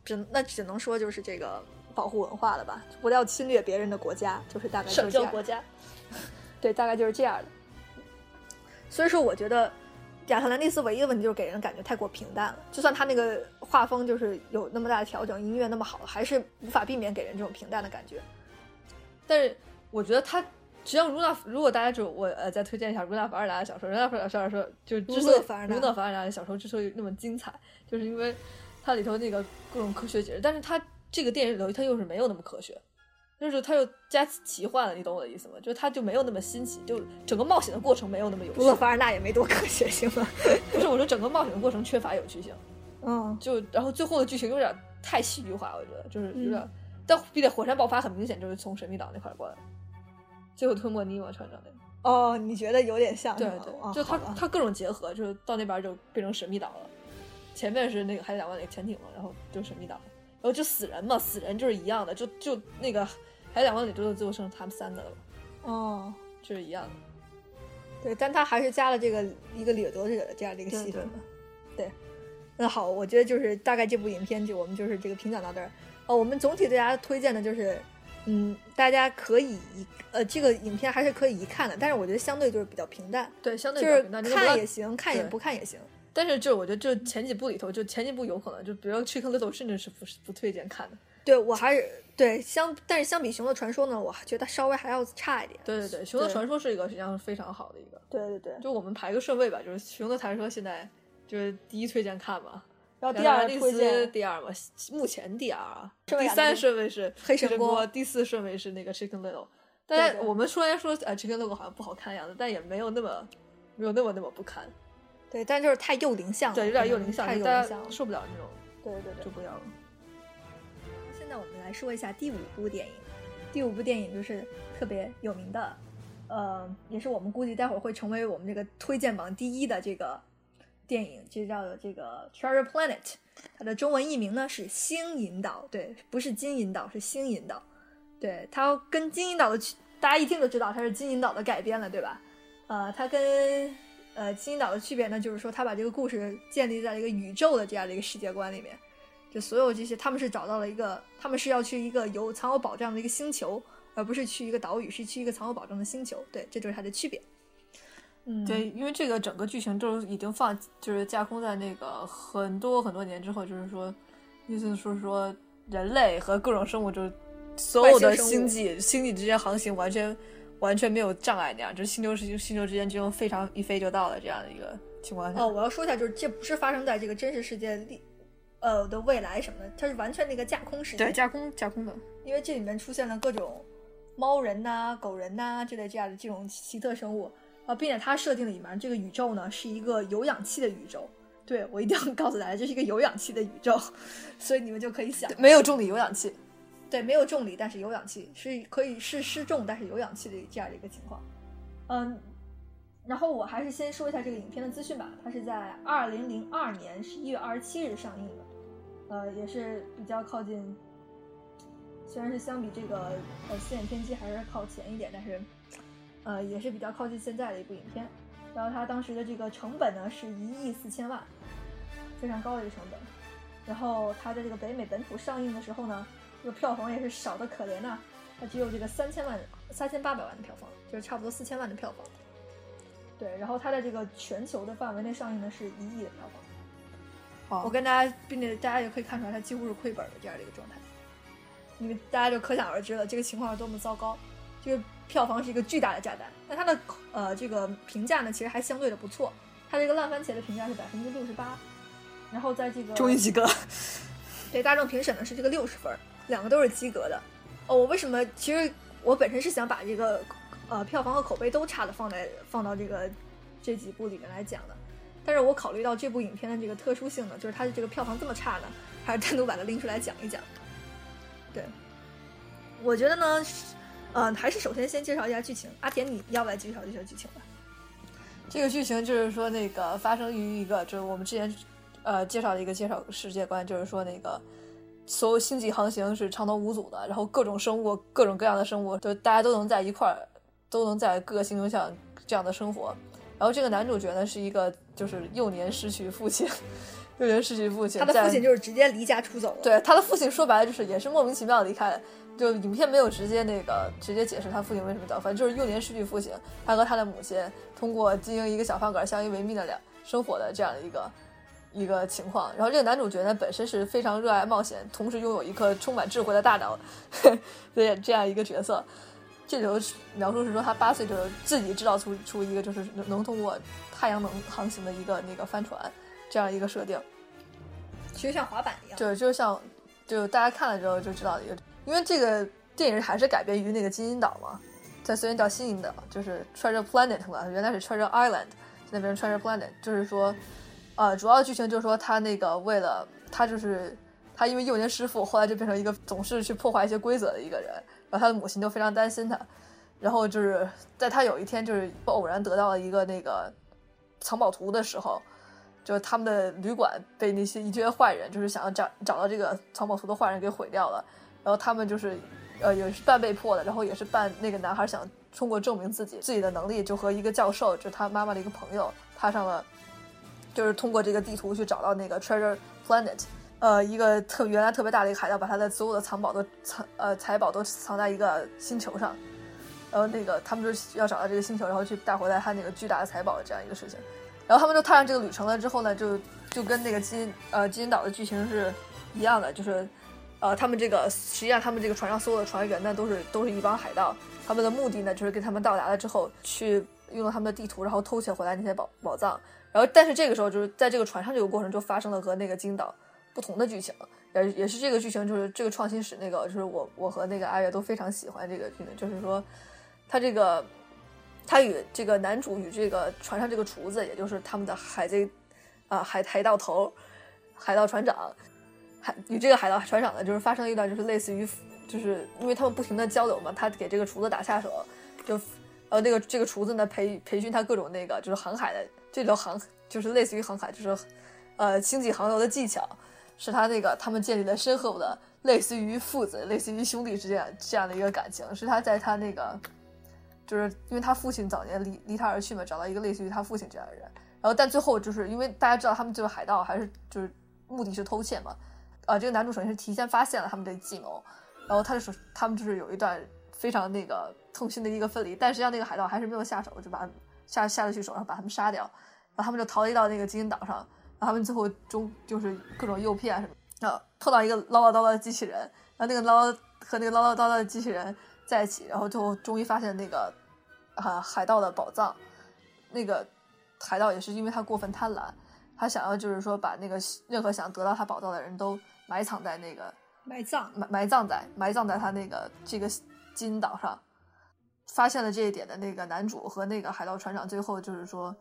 只那只能说就是这个保护文化了吧，不要侵略别人的国家，就是大概就是这样。家。对，大概就是这样的。所以说，我觉得亚特兰蒂斯唯一的问题就是给人感觉太过平淡了。就算他那个画风就是有那么大的调整，音乐那么好，还是无法避免给人这种平淡的感觉。但是我觉得他，实际上卢娜，如果大家就我呃再推荐一下卢娜·凡尔达的小说，卢娜·凡尔达小说就之所以卢娜凡尔达的小说之所以那么精彩，就是因为它里头那个各种科学解释，但是它这个电影里头它又是没有那么科学。就是它又加奇幻了，你懂我的意思吗？就是它就没有那么新奇，就整个冒险的过程没有那么有趣。不过凡尔纳也没多科学 性啊。不是，我说整个冒险的过程缺乏有趣性。嗯，就然后最后的剧情有点太戏剧化，我觉得就是有点，嗯但并且火山爆发很明显就是从神秘岛那块儿过来，最后吞没尼莫船长那个，哦，你觉得有点像对对，哦就它好吧它各种结合，就是到那边就变成神秘岛了，前面是那个海底两万那个潜艇嘛，然后就神秘岛，然后就死人嘛，死人就是一样的，就就那个海底两万里最后最后剩他们三个了，哦，就是一样的。对，但他还是加了这个一个掠夺者的这样的一个戏份嘛。对，那好，我觉得就是大概这部影片就我们就是这个评讲到这儿。哦，我们总体对大家推荐的就是，嗯，大家可以一呃这个影片还是可以一看的，但是我觉得相对就是比较平淡，对，相就是对比较平淡就是看也行，看也不看也行。但是就我觉得就前几部里头，就前几部有可能就比如说《Chicken Little》，甚至是不是不推荐看的。对我还是对相，但是相比《熊的传说》呢，我觉得稍微还要差一点。对对对，《熊的传说》是一个实际上是非常好的一个。对对对，就我们排个顺位吧，就是《熊的传说》现在就是第一推荐看嘛，然后第二推荐第二嘛，目前第二啊，第三顺位是黑神锅，第四顺位是那个 Chicken Little。大对对家我们虽然说呃 Chicken Little 好像不好看的样子，但也没有那么没有那么那么不堪，对，但就是太幼龄像了，对，有点幼龄像，太幼龄像了。受不了那种对对对就。不要了。现在我们来说一下第五部电影。第五部电影就是特别有名的，呃，也是我们估计待会儿会成为我们这个推荐榜第一的这个电影，就叫做这个《Treasure Planet》。它的中文译名呢是《星引岛》，对，不是金银岛，是星引岛。对，它跟金银岛的区，大家一听就知道它是金银岛的改编了，对吧？呃，它跟呃金银岛的区别呢，就是说他把这个故事建立在一个宇宙的这样的一个世界观里面。就所有这些，他们是找到了一个，他们是要去一个有藏有宝藏的一个星球，而不是去一个岛屿，是去一个藏有宝藏的星球。对，这就是它的区别。嗯，对，因为这个整个剧情都已经放，就是架空在那个很多很多年之后，就是说，意思是说人类和各种生物就所有的星际星际之间航行完全完全没有障碍那样，就是星球是星球之间就用非常一飞就到了这样的一个情况下。哦，我要说一下，就是这不是发生在这个真实世界里，呃的未来什么的，它是完全那个架空世界。对，架空架空的。因为这里面出现了各种猫人呐、狗人呐、这类这样的这种奇特生物啊，并且它设定里面这个宇宙呢是一个有氧气的宇宙。对我一定要告诉大家，这是一个有氧气的宇宙，所以你们就可以想，没有重力有氧气。对，没有重力，但是有氧气，是可以是失重，但是有氧气的这样的一个情况。嗯，然后我还是先说一下这个影片的资讯吧，它是在二零零二年十一月二十七日上映的，呃，也是比较靠近，虽然是相比这个呃《四眼天机》还是靠前一点，但是呃也是比较靠近现在的一部影片。然后它当时的这个成本呢是一亿四千万，非常高的一个成本。然后它在这个北美本土上映的时候呢，这个票房也是少的可怜呐、它只有这个三千万、三千八百万的票房，就是差不多四千万的票房。对，然后它在这个全球的范围内上映的是一亿的票房。好我跟大家，并且大家也可以看出来，它几乎是亏本的这样的一个状态。因为大家就可想而知了，这个情况是多么糟糕。这个票房是一个巨大的炸弹，但它的呃这个评价呢，其实还相对的不错。它这个烂番茄的评价是百分之六十八，然后在这个终于及格。对大众评审的是这个六十分儿，两个都是及格的。哦，我为什么？其实我本身是想把这个呃票房和口碑都差的放在放到这个这几部里面来讲的，但是我考虑到这部影片的这个特殊性呢，就是它的这个票房这么差呢，还是单独把它拎出来讲一讲。对，我觉得呢，嗯、还是首先先介绍一下剧情。阿田，你要不来介绍介绍剧情吧？这个剧情就是说，那个发生于一个，就是我们之前呃介绍的一个介绍世界观，就是说那个所有星际航行是畅通无阻的，然后各种生物、各种各样的生物，就大家都能在一块儿，都能在各个星球上这样的生活。然后这个男主角呢是一个就是幼年失去父亲，幼年失去父亲，他的父亲就是直接离家出走了。对他的父亲说白了就是也是莫名其妙离开了，就影片没有直接那个直接解释他父亲为什么走，反正就是幼年失去父亲，他和他的母亲通过经营一个小饭馆相依为命的两生活的这样的一个一个情况。然后这个男主角呢本身是非常热爱冒险，同时拥有一颗充满智慧的大脑，对这样一个角色。这里头描述是说他八岁就是自己制造出出一个就是能能通过太阳能航行的一个那个帆船这样一个设定。其实像滑板一样。就就像就大家看了之后就知道一个，因为这个电影还是改编于那个金银岛嘛，在虽然叫新银岛，就是 Treasure Planet 嘛，原来是 Treasure Island，现在变成 Treasure Planet，就是说，呃，主要剧情就是说他那个为了他就是他因为幼年失父，后来就变成一个总是去破坏一些规则的一个人，然后他的母亲就非常担心他，然后就是在他有一天就是偶然得到了一个那个藏宝图的时候。就是他们的旅馆被那些一堆坏人，就是想要找找到这个藏宝图的坏人给毁掉了，然后他们就是，呃，也是半被迫的，然后也是半那个男孩想通过证明自己自己的能力，就和一个教授，就是他妈妈的一个朋友，踏上了，就是通过这个地图去找到那个 Treasure Planet，呃，一个特原来特别大的一个海盗，把他的所有的藏宝都藏呃财宝都藏在一个星球上，然后那个他们就是要找到这个星球，然后去带回来他那个巨大的财宝这样一个事情。然后他们就踏上这个旅程了之后呢，就就跟那个金呃金银岛的剧情是一样的，就是呃他们这个实际上他们这个船上所有的船员呢都是都是一帮海盗，他们的目的呢就是跟他们到达了之后去用他们的地图，然后偷窃回来那些宝宝藏。然后但是这个时候就是在这个船上这个过程就发生了和那个金岛不同的剧情，也也是这个剧情就是这个创新史那个就是我我和那个阿月都非常喜欢这个剧情，就是说他这个。他与这个男主与这个船上这个厨子，也就是他们的海贼，啊、海海盗头、海盗船长，海与这个海盗船长呢，就是发生一段就是类似于，就是因为他们不停的交流嘛，他给这个厨子打下手，就呃那个这个厨子呢培培训他各种那个就是航海的这种航就是类似于航海就是呃星际航游的技巧，是他那个他们建立了深厚的类似于父子、类似于兄弟之间这样的一个感情，是他在他那个。就是因为他父亲早年离离他而去嘛，找到一个类似于他父亲这样的人，然后但最后就是因为大家知道他们就是海盗，还是就是目的是偷窃嘛，啊，这个男主首先是提前发现了他们的计谋，然后他就说他们就是有一段非常那个痛心的一个分离，但实际上那个海盗还是没有下手，就把下下得去手，然后把他们杀掉，然后他们就逃离到那个金银岛上，然后他们最后中就是各种诱骗啊什么，然后碰到一个唠唠叨叨的机器人，然后那个唠唠和那个唠唠叨叨的机器人在一起，然后最后终于发现那个啊海盗的宝藏。那个海盗也是因为他过分贪婪，他想要就是说把那个任何想得到他宝藏的人都埋藏在那个埋葬埋埋葬在埋葬在他那个这个金银岛上。发现了这一点的那个男主和那个海盗船长，最后就是说，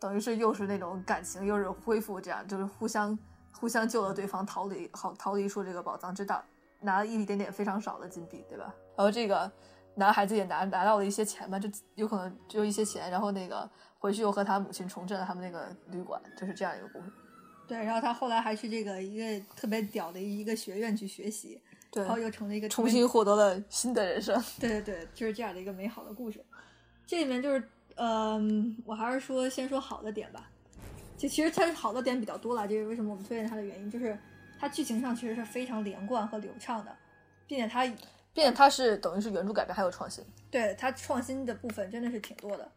等于是又是那种感情，又是恢复，这样就是互相互相救了对方，逃离好逃离出这个宝藏之道，拿了一点点非常少的金币，对吧？然后这个男孩子也拿拿到了一些钱嘛，就有可能只有一些钱，然后那个回去又和他母亲重振了他们那个旅馆，就是这样一个故事。对，然后他后来还去这个一个特别屌的一个学院去学习，然后又成了一个重新获得了新的人生。对对对，就是这样的一个美好的故事。这里面就是，嗯、我还是说先说好的点吧。就其实它好的点比较多了，这是为什么我们推荐它的原因，就是它剧情上其实是非常连贯和流畅的，并且它并且它是等于是原著改编还有创新。对它创新的部分真的是挺多的。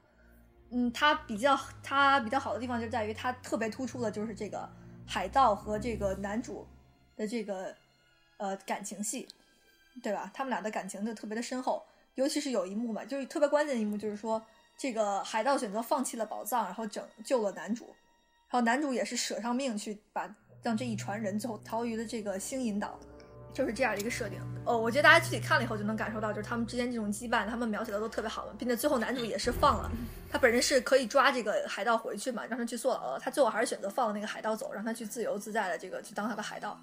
嗯，它比较它比较好的地方就在于它特别突出的就是这个海盗和这个男主的这个呃感情戏，对吧？他们俩的感情就特别的深厚，尤其是有一幕嘛，就是特别关键的一幕，就是说这个海盗选择放弃了宝藏，然后拯救了男主，然后男主也是舍上命去把让这一船人最后逃于了这个星银岛。就是这样的一个设定。哦，我觉得大家具体看了以后就能感受到，就是他们之间这种羁绊，他们描写的都特别好嘛，并且最后男主也是放了，他本人是可以抓这个海盗回去嘛，让他去坐牢了，他最后还是选择放了那个海盗走，让他去自由自在的这个去当他的海盗，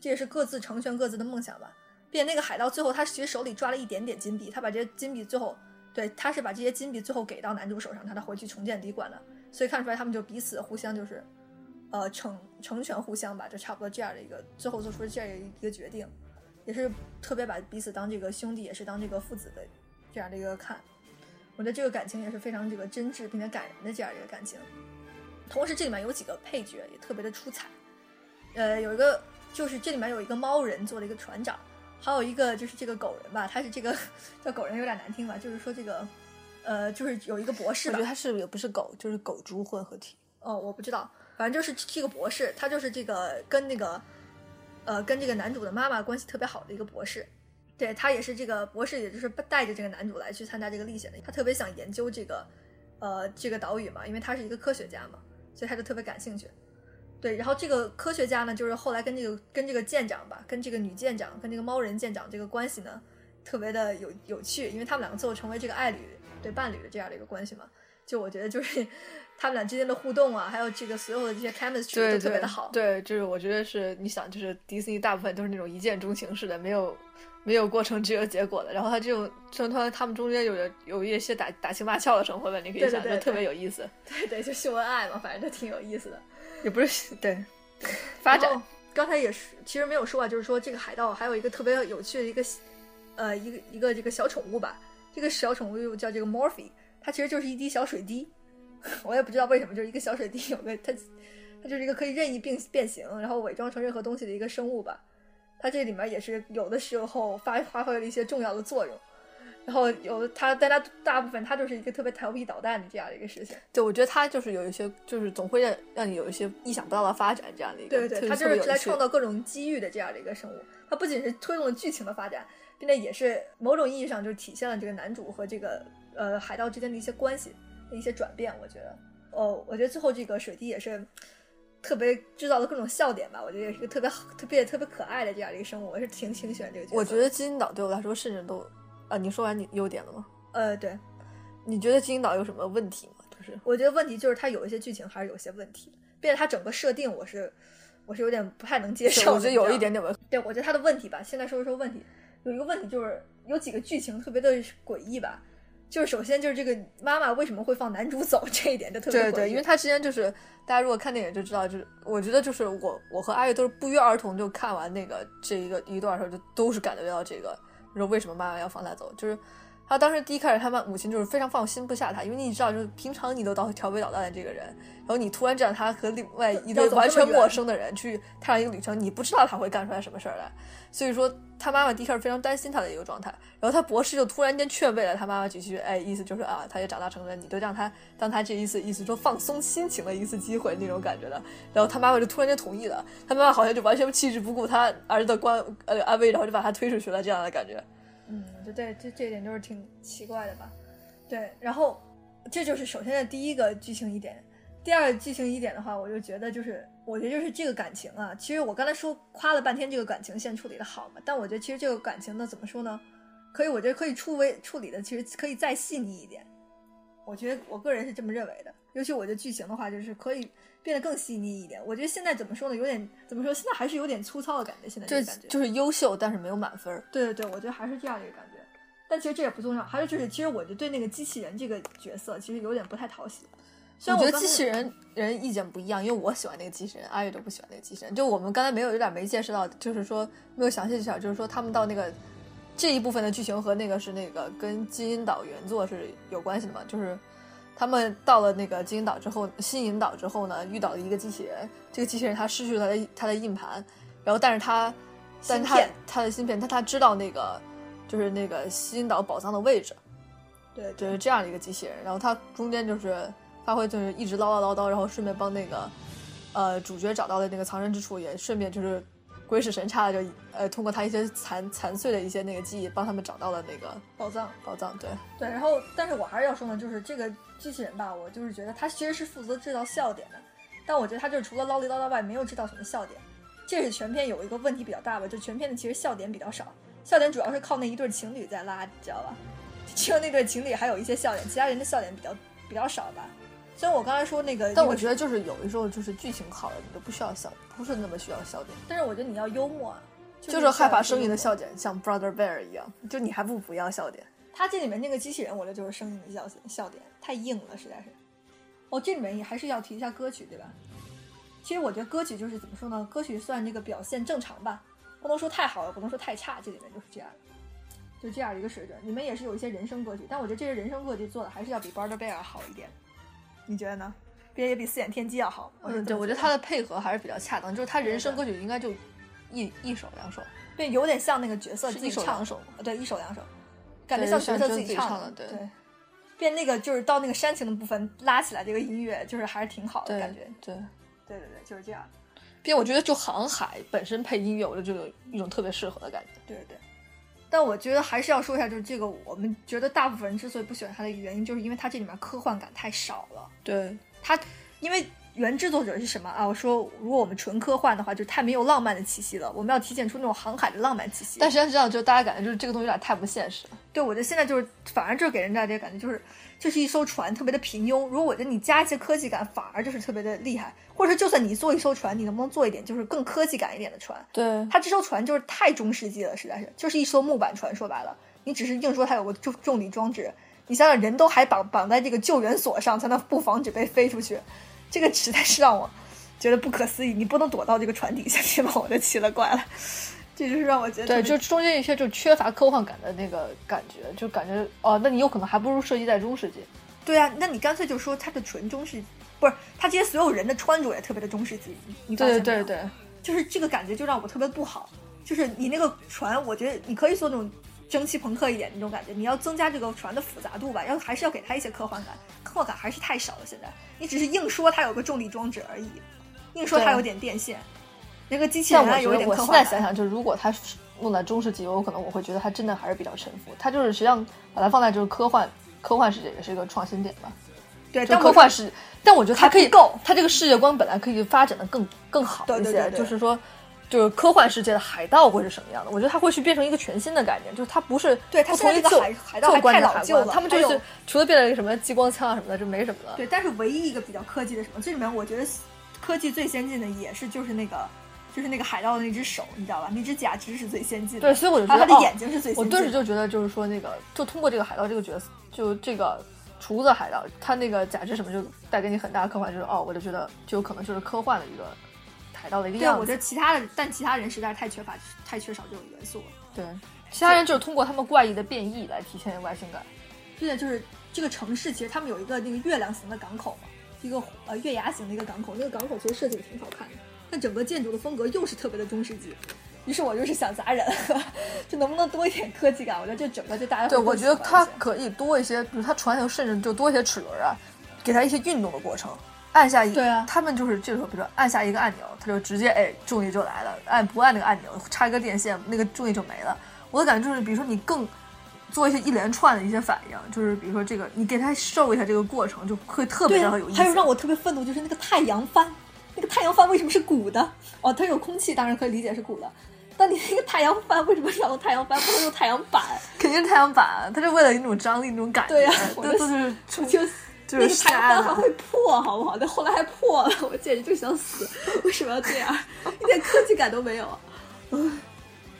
这也是各自成全各自的梦想吧。并且那个海盗最后他其实手里抓了一点点金币，他把这些金币最后对他是把这些金币最后给到男主手上，让他回去重建旅馆的，所以看出来他们就彼此互相就是。呃，成成全互相吧，就差不多这样的一个，最后做出这样一个决定，也是特别把彼此当这个兄弟，也是当这个父子的这样的一个看。我觉得这个感情也是非常这个真挚并且感人的这样一个感情。同时，这里面有几个配角也特别的出彩。呃，有一个就是这里面有一个猫人做了一个船长，还有一个就是这个狗人吧，他是这个叫狗人有点难听吧，就是说这个呃，就是有一个博士吧我觉得，他是也不是狗，就是狗猪混合体。哦，我不知道，反正就是这个博士，他就是这个跟那个，呃，跟这个男主的妈妈关系特别好的一个博士。对他也是这个博士，也就是带着这个男主来去参加这个历险的。他特别想研究这个，呃，这个岛屿嘛，因为他是一个科学家嘛，所以他就特别感兴趣。对，然后这个科学家呢，就是后来跟这个跟这个舰长吧，跟这个女舰长，跟这个猫人舰长这个关系呢，特别的有有趣，因为他们两个最后成为这个爱侣对伴侣的这样的一个关系嘛。就我觉得就是他们俩之间的互动啊，还有这个所有的这些 chemistry 都特别的好。对，就是我觉得是你想，就是迪士尼大部分都是那种一见钟情式的，没有没有过程只有结果的。然后他这种成团他们中间有的有一些打打情骂俏的生活吧，你可以想，对对对就特别有意思。对对，就秀恩爱嘛，反正就挺有意思的。也不是对发展刚才也是，其实没有说啊，就是说这个海盗还有一个特别有趣的一个，呃，一个一个这个小宠物吧。这个小宠物又叫这个 Morphy，它其实就是一滴小水滴。我也不知道为什么，就是一个小水滴有个它，它就是一个可以任意变变形，然后伪装成任何东西的一个生物吧。它这里面也是有的时候发发挥了一些重要的作用。然后有的它，但他大部分他就是一个特别调皮捣蛋的这样的一个事情。对，我觉得他就是有一些，就是总会让让你有一些意想不到的发展，这样的一个。对对对，特它就是来创造各种机遇的这样的一个生物。他不仅是推动了剧情的发展，并且也是某种意义上就是体现了这个男主和这个呃海盗之间的一些关系的一些转变。我觉得，哦，我觉得最后这个水滴也是特别制造了各种笑点吧。我觉得也是一个特别好特别特别可爱的这样的一个生物，我是挺挺喜欢这个角色。我觉得金银岛对我来说甚至都啊，你说完你优点了吗？呃，对，你觉得金银岛有什么问题吗？就是我觉得问题就是它有一些剧情还是有些问题，并且它整个设定我是我是有点不太能接受。我觉得有一点点问题。对，我觉得它的问题吧，现在说一说问题。有一个问题就是有几个剧情特别的诡异吧，就是首先就是这个妈妈为什么会放男主走 这一点就特别诡异。对对，因为他之前就是大家如果看电影就知道，就是我觉得就是我我和阿月都是不约而同就看完那个这一个一段的时候，就都是感觉到这个，说为什么妈妈要放他走，就是他当时第一开始，他妈母亲就是非常放心不下他，因为你知道，就是平常你都到调皮捣蛋的这个人，然后你突然这样他和另外一个完全陌生的人去踏上一个旅程，你不知道他会干出来什么事儿来。所以说，他妈妈第一开始非常担心他的一个状态。然后他博士就突然间劝慰了他妈妈几句，哎，意思就是啊，他也长大成人，你就让他当他这一次意思说放松心情的一次机会那种感觉的。然后他妈妈就突然间同意了，他妈妈好像就完全弃之不顾他儿子的关呃安危，然后就把他推出去了这样的感觉。嗯，就对，这这一点就是挺奇怪的吧？对，然后这就是首先的第一个剧情疑点。第二个剧情疑点的话，我就觉得就是，我觉得就是这个感情啊，其实我刚才说夸了半天这个感情线处理的好嘛，但我觉得其实这个感情呢，怎么说呢？可以，我觉得可以处为处理的，其实可以再细腻一点。我觉得我个人是这么认为的，尤其我觉得剧情的话，就是可以。变得更细腻一点，我觉得现在怎么说呢？有点怎么说？现在还是有点粗糙的感觉。现在这感觉就是优秀，但是没有满分。对对对，我觉得还是这样一个感觉。但其实这也不重要。还有就是，其实我就对那个机器人这个角色其实有点不太讨喜。我觉得机器人人意见不一样，因为我喜欢那个机器人，阿月都不喜欢那个机器人。就我们刚才没有有点没见识到，就是说没有详细介绍，就是说他们到那个这一部分的剧情和那个是那个跟基因岛原作是有关系的嘛？就是。他们到了那个金银岛之后，新引岛之后呢，遇到了一个机器人。这个机器人他失去了他的他的硬盘，然后但是他，但他他的芯片，但他知道那个就是那个新引岛宝藏的位置，对，就是这样的一个机器人。然后它中间就是发挥就是一直唠唠叨叨，然后顺便帮那个呃主角找到了那个藏身之处，也顺便就是。鬼使神差的就呃通过他一些残残碎的一些那个记忆帮他们找到了那个宝藏。宝藏对。对然后但是我还是要说呢就是这个机器人吧我就是觉得他其实是负责制造笑点的。但我觉得他就是除了唠里唠叨外没有制造什么笑点。这是全片有一个问题比较大吧就全片的其实笑点比较少。笑点主要是靠那一对情侣在拉你知道吧？只有那对情侣还有一些笑点其他人的笑点比较比较少吧。虽然我刚才说那个，但我觉得就是有的时候就是剧情好了，你就不需要笑，不是那么需要笑点。但是我觉得你要幽默啊，就是害怕声音的笑点，像 Brother Bear 一样，就你还不不要笑点。他这里面那个机器人，我觉得就是声音的笑笑点太硬了，实在是。哦，这里面也还是要提一下歌曲，对吧？其实我觉得歌曲就是怎么说呢？歌曲算这个表现正常吧，不能说太好，也不能说太差，这里面就是这样，就这样一个水准。你们也是有一些人声歌曲，但我觉得这些人声歌曲做的还是要比 Brother Bear 好一点。你觉得呢？别也比四眼天机要好。嗯，对，我觉得他的配合还是比较恰当。就是他人生歌曲应该就一一首两首，对，有点像那个角色自己唱两首。对，一首两首，感觉像角色自己唱的。对，变那个就是到那个煽情的部分拉起来这个音乐，就是还是挺好的感觉。对，对对对，就是这样。并我觉得就航海本身配音乐，我就有一种特别适合的感觉。对对对。但我觉得还是要说一下，就是这个我们觉得大部分人之所以不喜欢它的原因，就是因为它这里面科幻感太少了。对它，因为原制作者是什么啊？我说如果我们纯科幻的话，就太没有浪漫的气息了。我们要体现出那种航海的浪漫气息。但实际上这样，就大家感觉就是这个东西有点太不现实了。对，我觉得现在就是反而就是给人家这个感觉就是。就是一艘船特别的平庸，如果我觉得你加一些科技感，反而就是特别的厉害。或者说，就算你做一艘船，你能不能做一点就是更科技感一点的船？对，它这艘船就是太中世纪了，实在是就是一艘木板船。说白了，你只是硬说它有个重重力装置，你想想人都还绑绑在这个救援索上，才能不防止被飞出去，这个实在是让我觉得不可思议。你不能躲到这个船底下去吗？我就奇了怪了。这就是让我觉得对，就中间一些就缺乏科幻感的那个感觉，就感觉哦，那你有可能还不如设计在中世纪。对啊，那你干脆就说它的纯中世纪，不是它这些所有人的穿着也特别的中世纪。对对对，就是这个感觉就让我特别不好。就是你那个船，我觉得你可以做那种蒸汽朋克一点那种感觉，你要增加这个船的复杂度吧，要还是要给它一些科幻感，科幻感还是太少了。现在你只是硬说它有个重力装置而已，硬说它有点电线。那个机器人有一点科幻。我现在想想，就如果他弄在中世纪，有可能我会觉得它真的还是比较沉浮。它就是实际上把它放在就是科幻科幻世界也是一个创新点吧。对，就科幻世，但我觉得它可以够，它这个世界观本来可以发展的更更好一些。就是说，就是科幻世界的海盗会是什么样的？我觉得它会去变成一个全新的概念，就是它不是对它从一个海海盗太老旧了。他们就是除了变了一个什么激光枪啊什么的，就没什么了。对，但是唯一一个比较科技的什么，这里面我觉得科技最先进的也是就是那个。就是那个海盗的那只手，你知道吧？那只假肢是最先进的。对，所以我就觉得他的眼睛是最先进。我顿时就觉得，就是说那个，就通过这个海盗这个角色，就这个厨子海盗，他那个假肢什么，就带给你很大的科幻，就是哦，我就觉得就有可能就是科幻的一个。海盗的一个，样子。我觉得其他的，但其他人实在是太缺乏、太缺少这种元素了。对，其他人就是通过他们怪异的变异来体现外星感。对，就是这个城市，其实他们有一个那个月亮形的港口嘛，一个呃月牙形的一个港口，那个港口其实设计的挺好看的，但整个建筑的风格又是特别的中世纪。于是我就是想砸人，就能不能多一点科技感？我觉得这整个就大家对，我觉得它可以多一些，比如它船头甚至就多一些齿轮啊，给它一些运动的过程。按下一，对啊他们就是这时候，比如说按下一个按钮，它就直接哎重力就来了；按不按那个按钮，插一个电线，那个重力就没了。我的感觉就是，比如说你更做一些一连串的一些反应，就是比如说这个，你给它受一下这个过程，就会特别对啊的有意思。还有让我特别愤怒就是那个太阳帆，那个太阳帆为什么是鼓的？哦，它有空气，当然可以理解是鼓的。但你那个太阳帆为什么用太阳帆，不能用太阳板？肯定是太阳板，它是为了那种张力那种感觉，对呀 我就都都是我就就是那个太阳杀的。帆还会破，好不好？但后来还破了，我简直就想死！为什么要这样？一点科技感都没有。嗯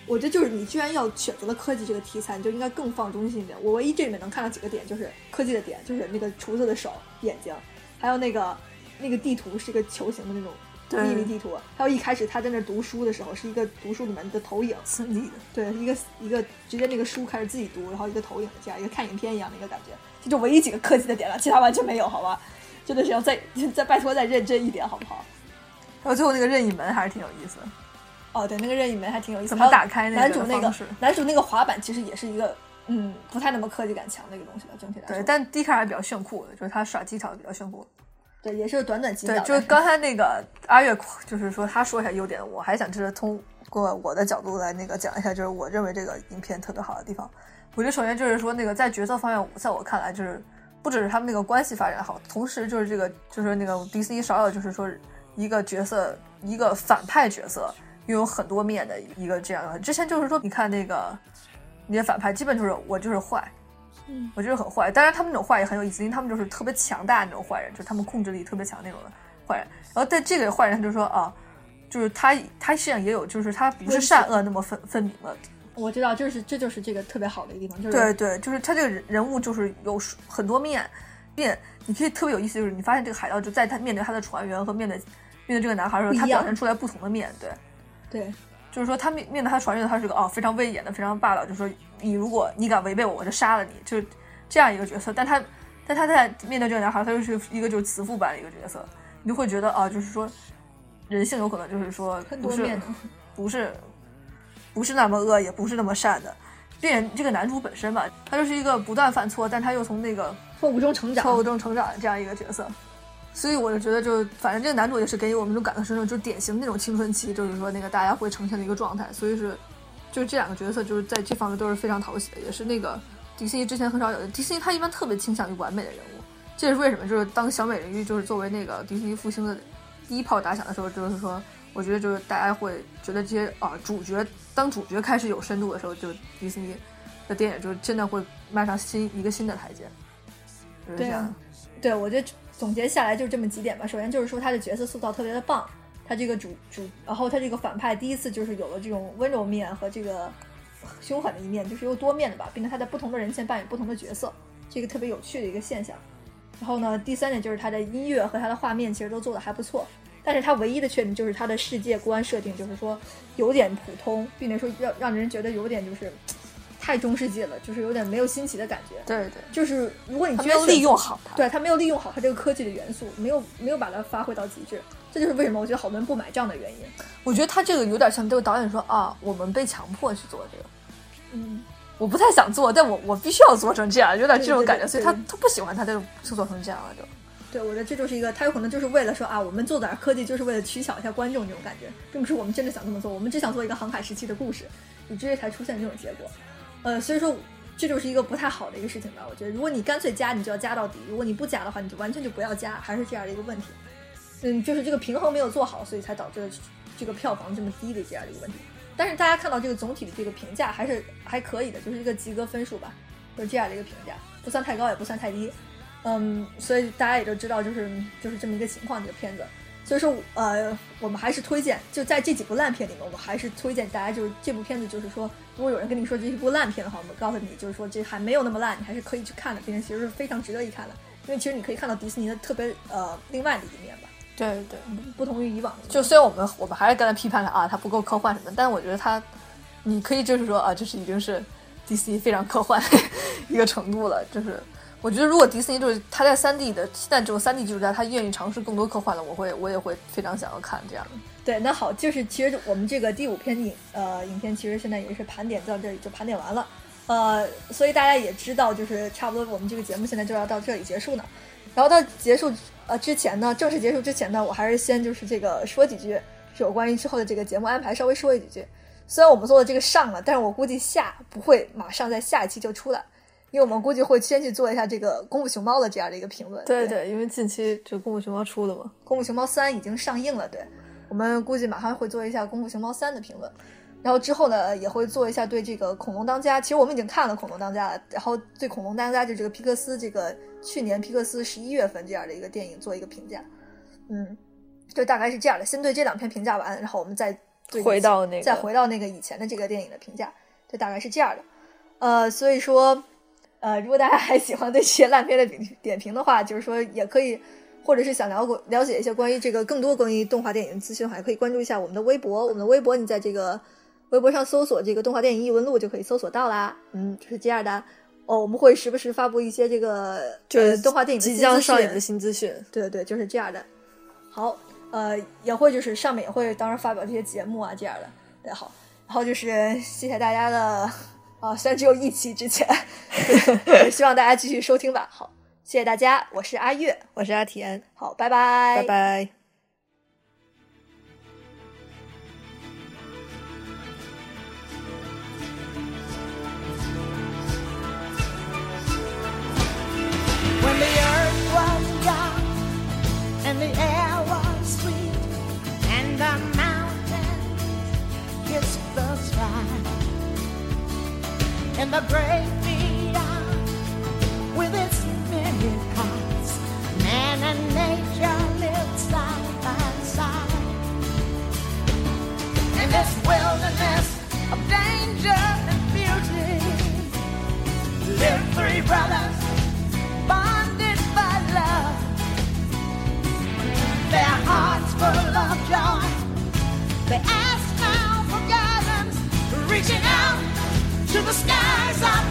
我这就是你居然要选择了科技这个题材，你就应该更放中心一点。我唯一这里面能看到几个点，就是科技的点，就是那个厨子的手、眼睛，还有那个那个地图是一个球形的那种对秘密地图，还有一开始他在那读书的时候是一个读书里面的投影，三 D 的，对，一个一个直接那个书开始自己读，然后一个投影的这样一个看影片一样的一个感觉，这就唯一几个科技的点了，其他完全没有，好吧？真的是要再 再拜托再认真一点，好不好？然后最后那个任意门还是挺有意思的。哦，对，那个任意门还挺有意思。怎么打开那个男主那个男主那个滑板其实也是一个嗯不太那么科技感强的一个东西了，整体来说。对，但第一看还是比较炫酷的，就是他耍技巧比较炫酷。对也是短短几秒对，就是刚才那个阿月，就是说他说一下优点，我还想就是通过我的角度来那个讲一下，就是我认为这个影片特别好的地方。我觉得首先就是说那个在角色方面，在我看来就是不只是他们那个关系发展好，同时就是这个就是那个迪士尼少有就是说一个角色一个反派角色拥有很多面的一个这样的。之前就是说你看那个那些反派，基本就是我就是坏。嗯我觉得很坏，当然他们那种坏也很有意思，因为他们就是特别强大那种坏人，就是他们控制力特别强那种的坏人。然后在这个坏人，他就说啊，就是他他实际上也有，就是他不是善恶那么分分明的。我知道，就是这就是这个特别好的一个地方，就是对对，就是他这个人人物就是有很多面面，你可以特别有意思，就是你发现这个海盗就在他面对他的船员和面对面对这个男孩的时候，他表现出来不同的面对。对就是说他面面对他的船员，他是个哦非常威严的，非常霸道，就是说你如果你敢违背我，我就杀了你，就是这样一个角色。但他但他在面对这个男孩，他就是一个就是慈父般的一个角色，你就会觉得啊，就是说人性有可能就是说不是。不是不是那么恶，也不是那么善的。并且这个男主本身吧，他就是一个不断犯错，但他又从那个错误中成长，错误中成长的这样一个角色。所以我就觉得就，反正这个男主也是给我们一种感同身受，就是典型那种青春期，就是说那个大家会呈现的一个状态。所以是，就是这两个角色就是在这方面都是非常讨喜的，也是那个迪士尼之前很少有的。迪士尼他一般特别倾向于完美的人物，这也是为什么，就是当小美人鱼就是作为那个迪士尼复兴的第一炮打响的时候，就是说，我觉得就是大家会觉得这些啊主角当主角开始有深度的时候，就迪士尼的电影就真的会迈上新一个新的台阶，就是这样对啊。对，我觉得总结下来就这么几点吧。首先就是说他的角色塑造特别的棒，他这个主主，然后他这个反派第一次就是有了这种温柔面和这个凶狠的一面，就是又多面的吧，并且他在不同的人前扮演不同的角色，这个特别有趣的一个现象。然后呢，第三点就是他的音乐和他的画面其实都做的还不错，但是他唯一的缺点就是他的世界观设定就是说有点普通，并且说让让人觉得有点就是太中世纪了，就是有点没有新奇的感觉。对对，就是如果你居然选他没有利用好它。对它没有利用好它这个科技的元素，没有没有把它发挥到极致，这就是为什么我觉得好多人不买账的原因。我觉得他这个有点像这个导演说啊，我们被强迫去做这个，嗯，我不太想做，但我我必须要做成这样，有点这种感觉，对对对所以他他不喜欢他就就做成这样了就。对，我觉得这就是一个，他有可能就是为了说啊，我们做点科技就是为了取巧一下观众这种感觉，并不是我们真的想这么做，我们只想做一个航海时期的故事，以至于才出现这种结果。呃，所以说这就是一个不太好的一个事情吧。我觉得，如果你干脆加，你就要加到底；如果你不加的话，你就完全就不要加，还是这样的一个问题。嗯，就是这个平衡没有做好，所以才导致了这个票房这么低的这样的一个问题。但是大家看到这个总体的这个评价还是还可以的，就是一个及格分数吧，就是这样的一个评价，不算太高也不算太低。嗯，所以大家也就知道，就是就是这么一个情况，这个片子。所以说，呃，我们还是推荐，就在这几部烂片里面，我们还是推荐大家，就是这部片子，就是说，如果有人跟你说这是一部烂片的话，我们告诉你，就是说这还没有那么烂，你还是可以去看的，并且其实是非常值得一看的，因为其实你可以看到迪士尼的特别呃另外的一面吧。对对，不同于以往。就虽然我们我们还是刚才批判了啊，它不够科幻什么，但我觉得它，你可以就是说啊，这是已经是迪士尼非常科幻一个程度了。就是我觉得如果迪士尼就是他在三 D 的现在只有三 D 技术下，他愿意尝试更多科幻的，我会我也会非常想要看这样的。对，那好，就是其实我们这个第五篇影呃影片，其实现在也是盘点到这里就盘点完了。呃，所以大家也知道，就是差不多我们这个节目现在就要到这里结束呢。然后到结束呃之前呢，正式结束之前呢，我还是先就是这个说几句，有关于之后的这个节目安排，稍微说几句。虽然我们做的这个上了，但是我估计下不会马上在下一期就出来，因为我们估计会先去做一下这个《功夫熊猫》的这样的一个评论。对对，因为近期就《功夫熊猫》出了嘛，《功夫熊猫三》已经上映了，对我们估计马上会做一下《功夫熊猫三》的评论。然后之后呢，也会做一下对这个《恐龙当家》，其实我们已经看了《恐龙当家》了。然后对《恐龙当家》就这个皮克斯这个去年皮克斯十一月份这样的一个电影做一个评价，嗯，就大概是这样的。先对这两篇评价完，然后我们再回到那个再回到那个以前的这个电影的评价，就大概是这样的。呃，所以说，呃，如果大家还喜欢对这些烂片的点点评的话，就是说也可以，或者是想了解了解一些关于这个更多关于动画电影的资讯的话，也可以关注一下我们的微博。我们的微博你在这个。微博上搜索这个动画电影异闻录就可以搜索到啦。嗯，就是这样的。哦，我们会时不时发布一些这个就是动画电影即将上映的新资讯。对对对，就是这样的。好，呃，也会就是上面也会当然发表这些节目啊这样的。对，好。然后就是谢谢大家的啊，虽然只有一期之前，希望大家继续收听吧。好，谢谢大家，我是阿月，我是阿田。好，拜拜，拜拜。In the great beyond with its many parts. Man and nature live side by side. In this wilderness of danger and beauty, live three brothers bonded by love. Their hearts full of joy. They ask now for guidance, reaching the skies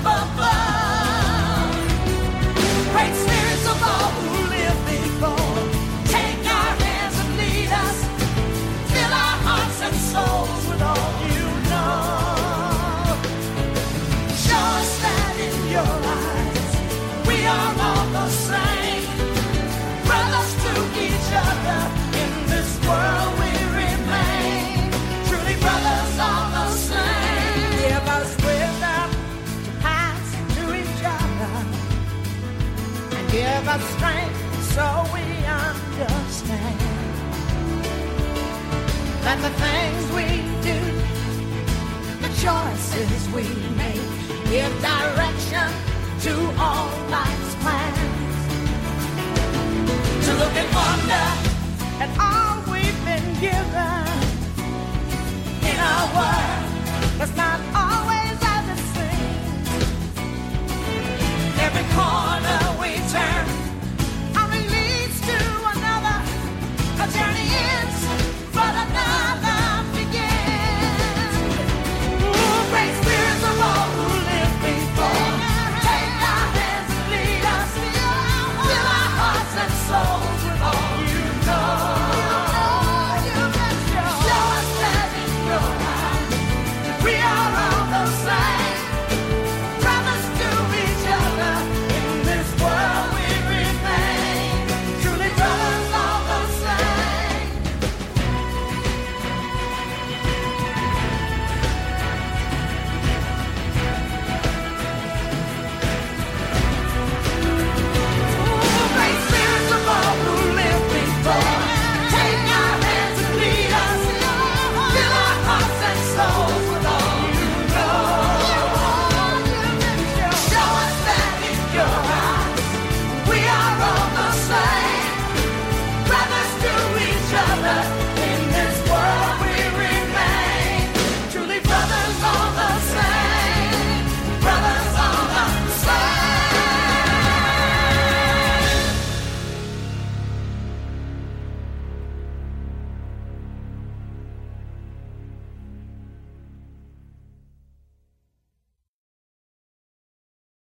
strength so we understand that the things we do, the choices we make, give direction to all life's plans. To look and wonder at all we've been given in our world that's not always as it seems. Every corner we turn.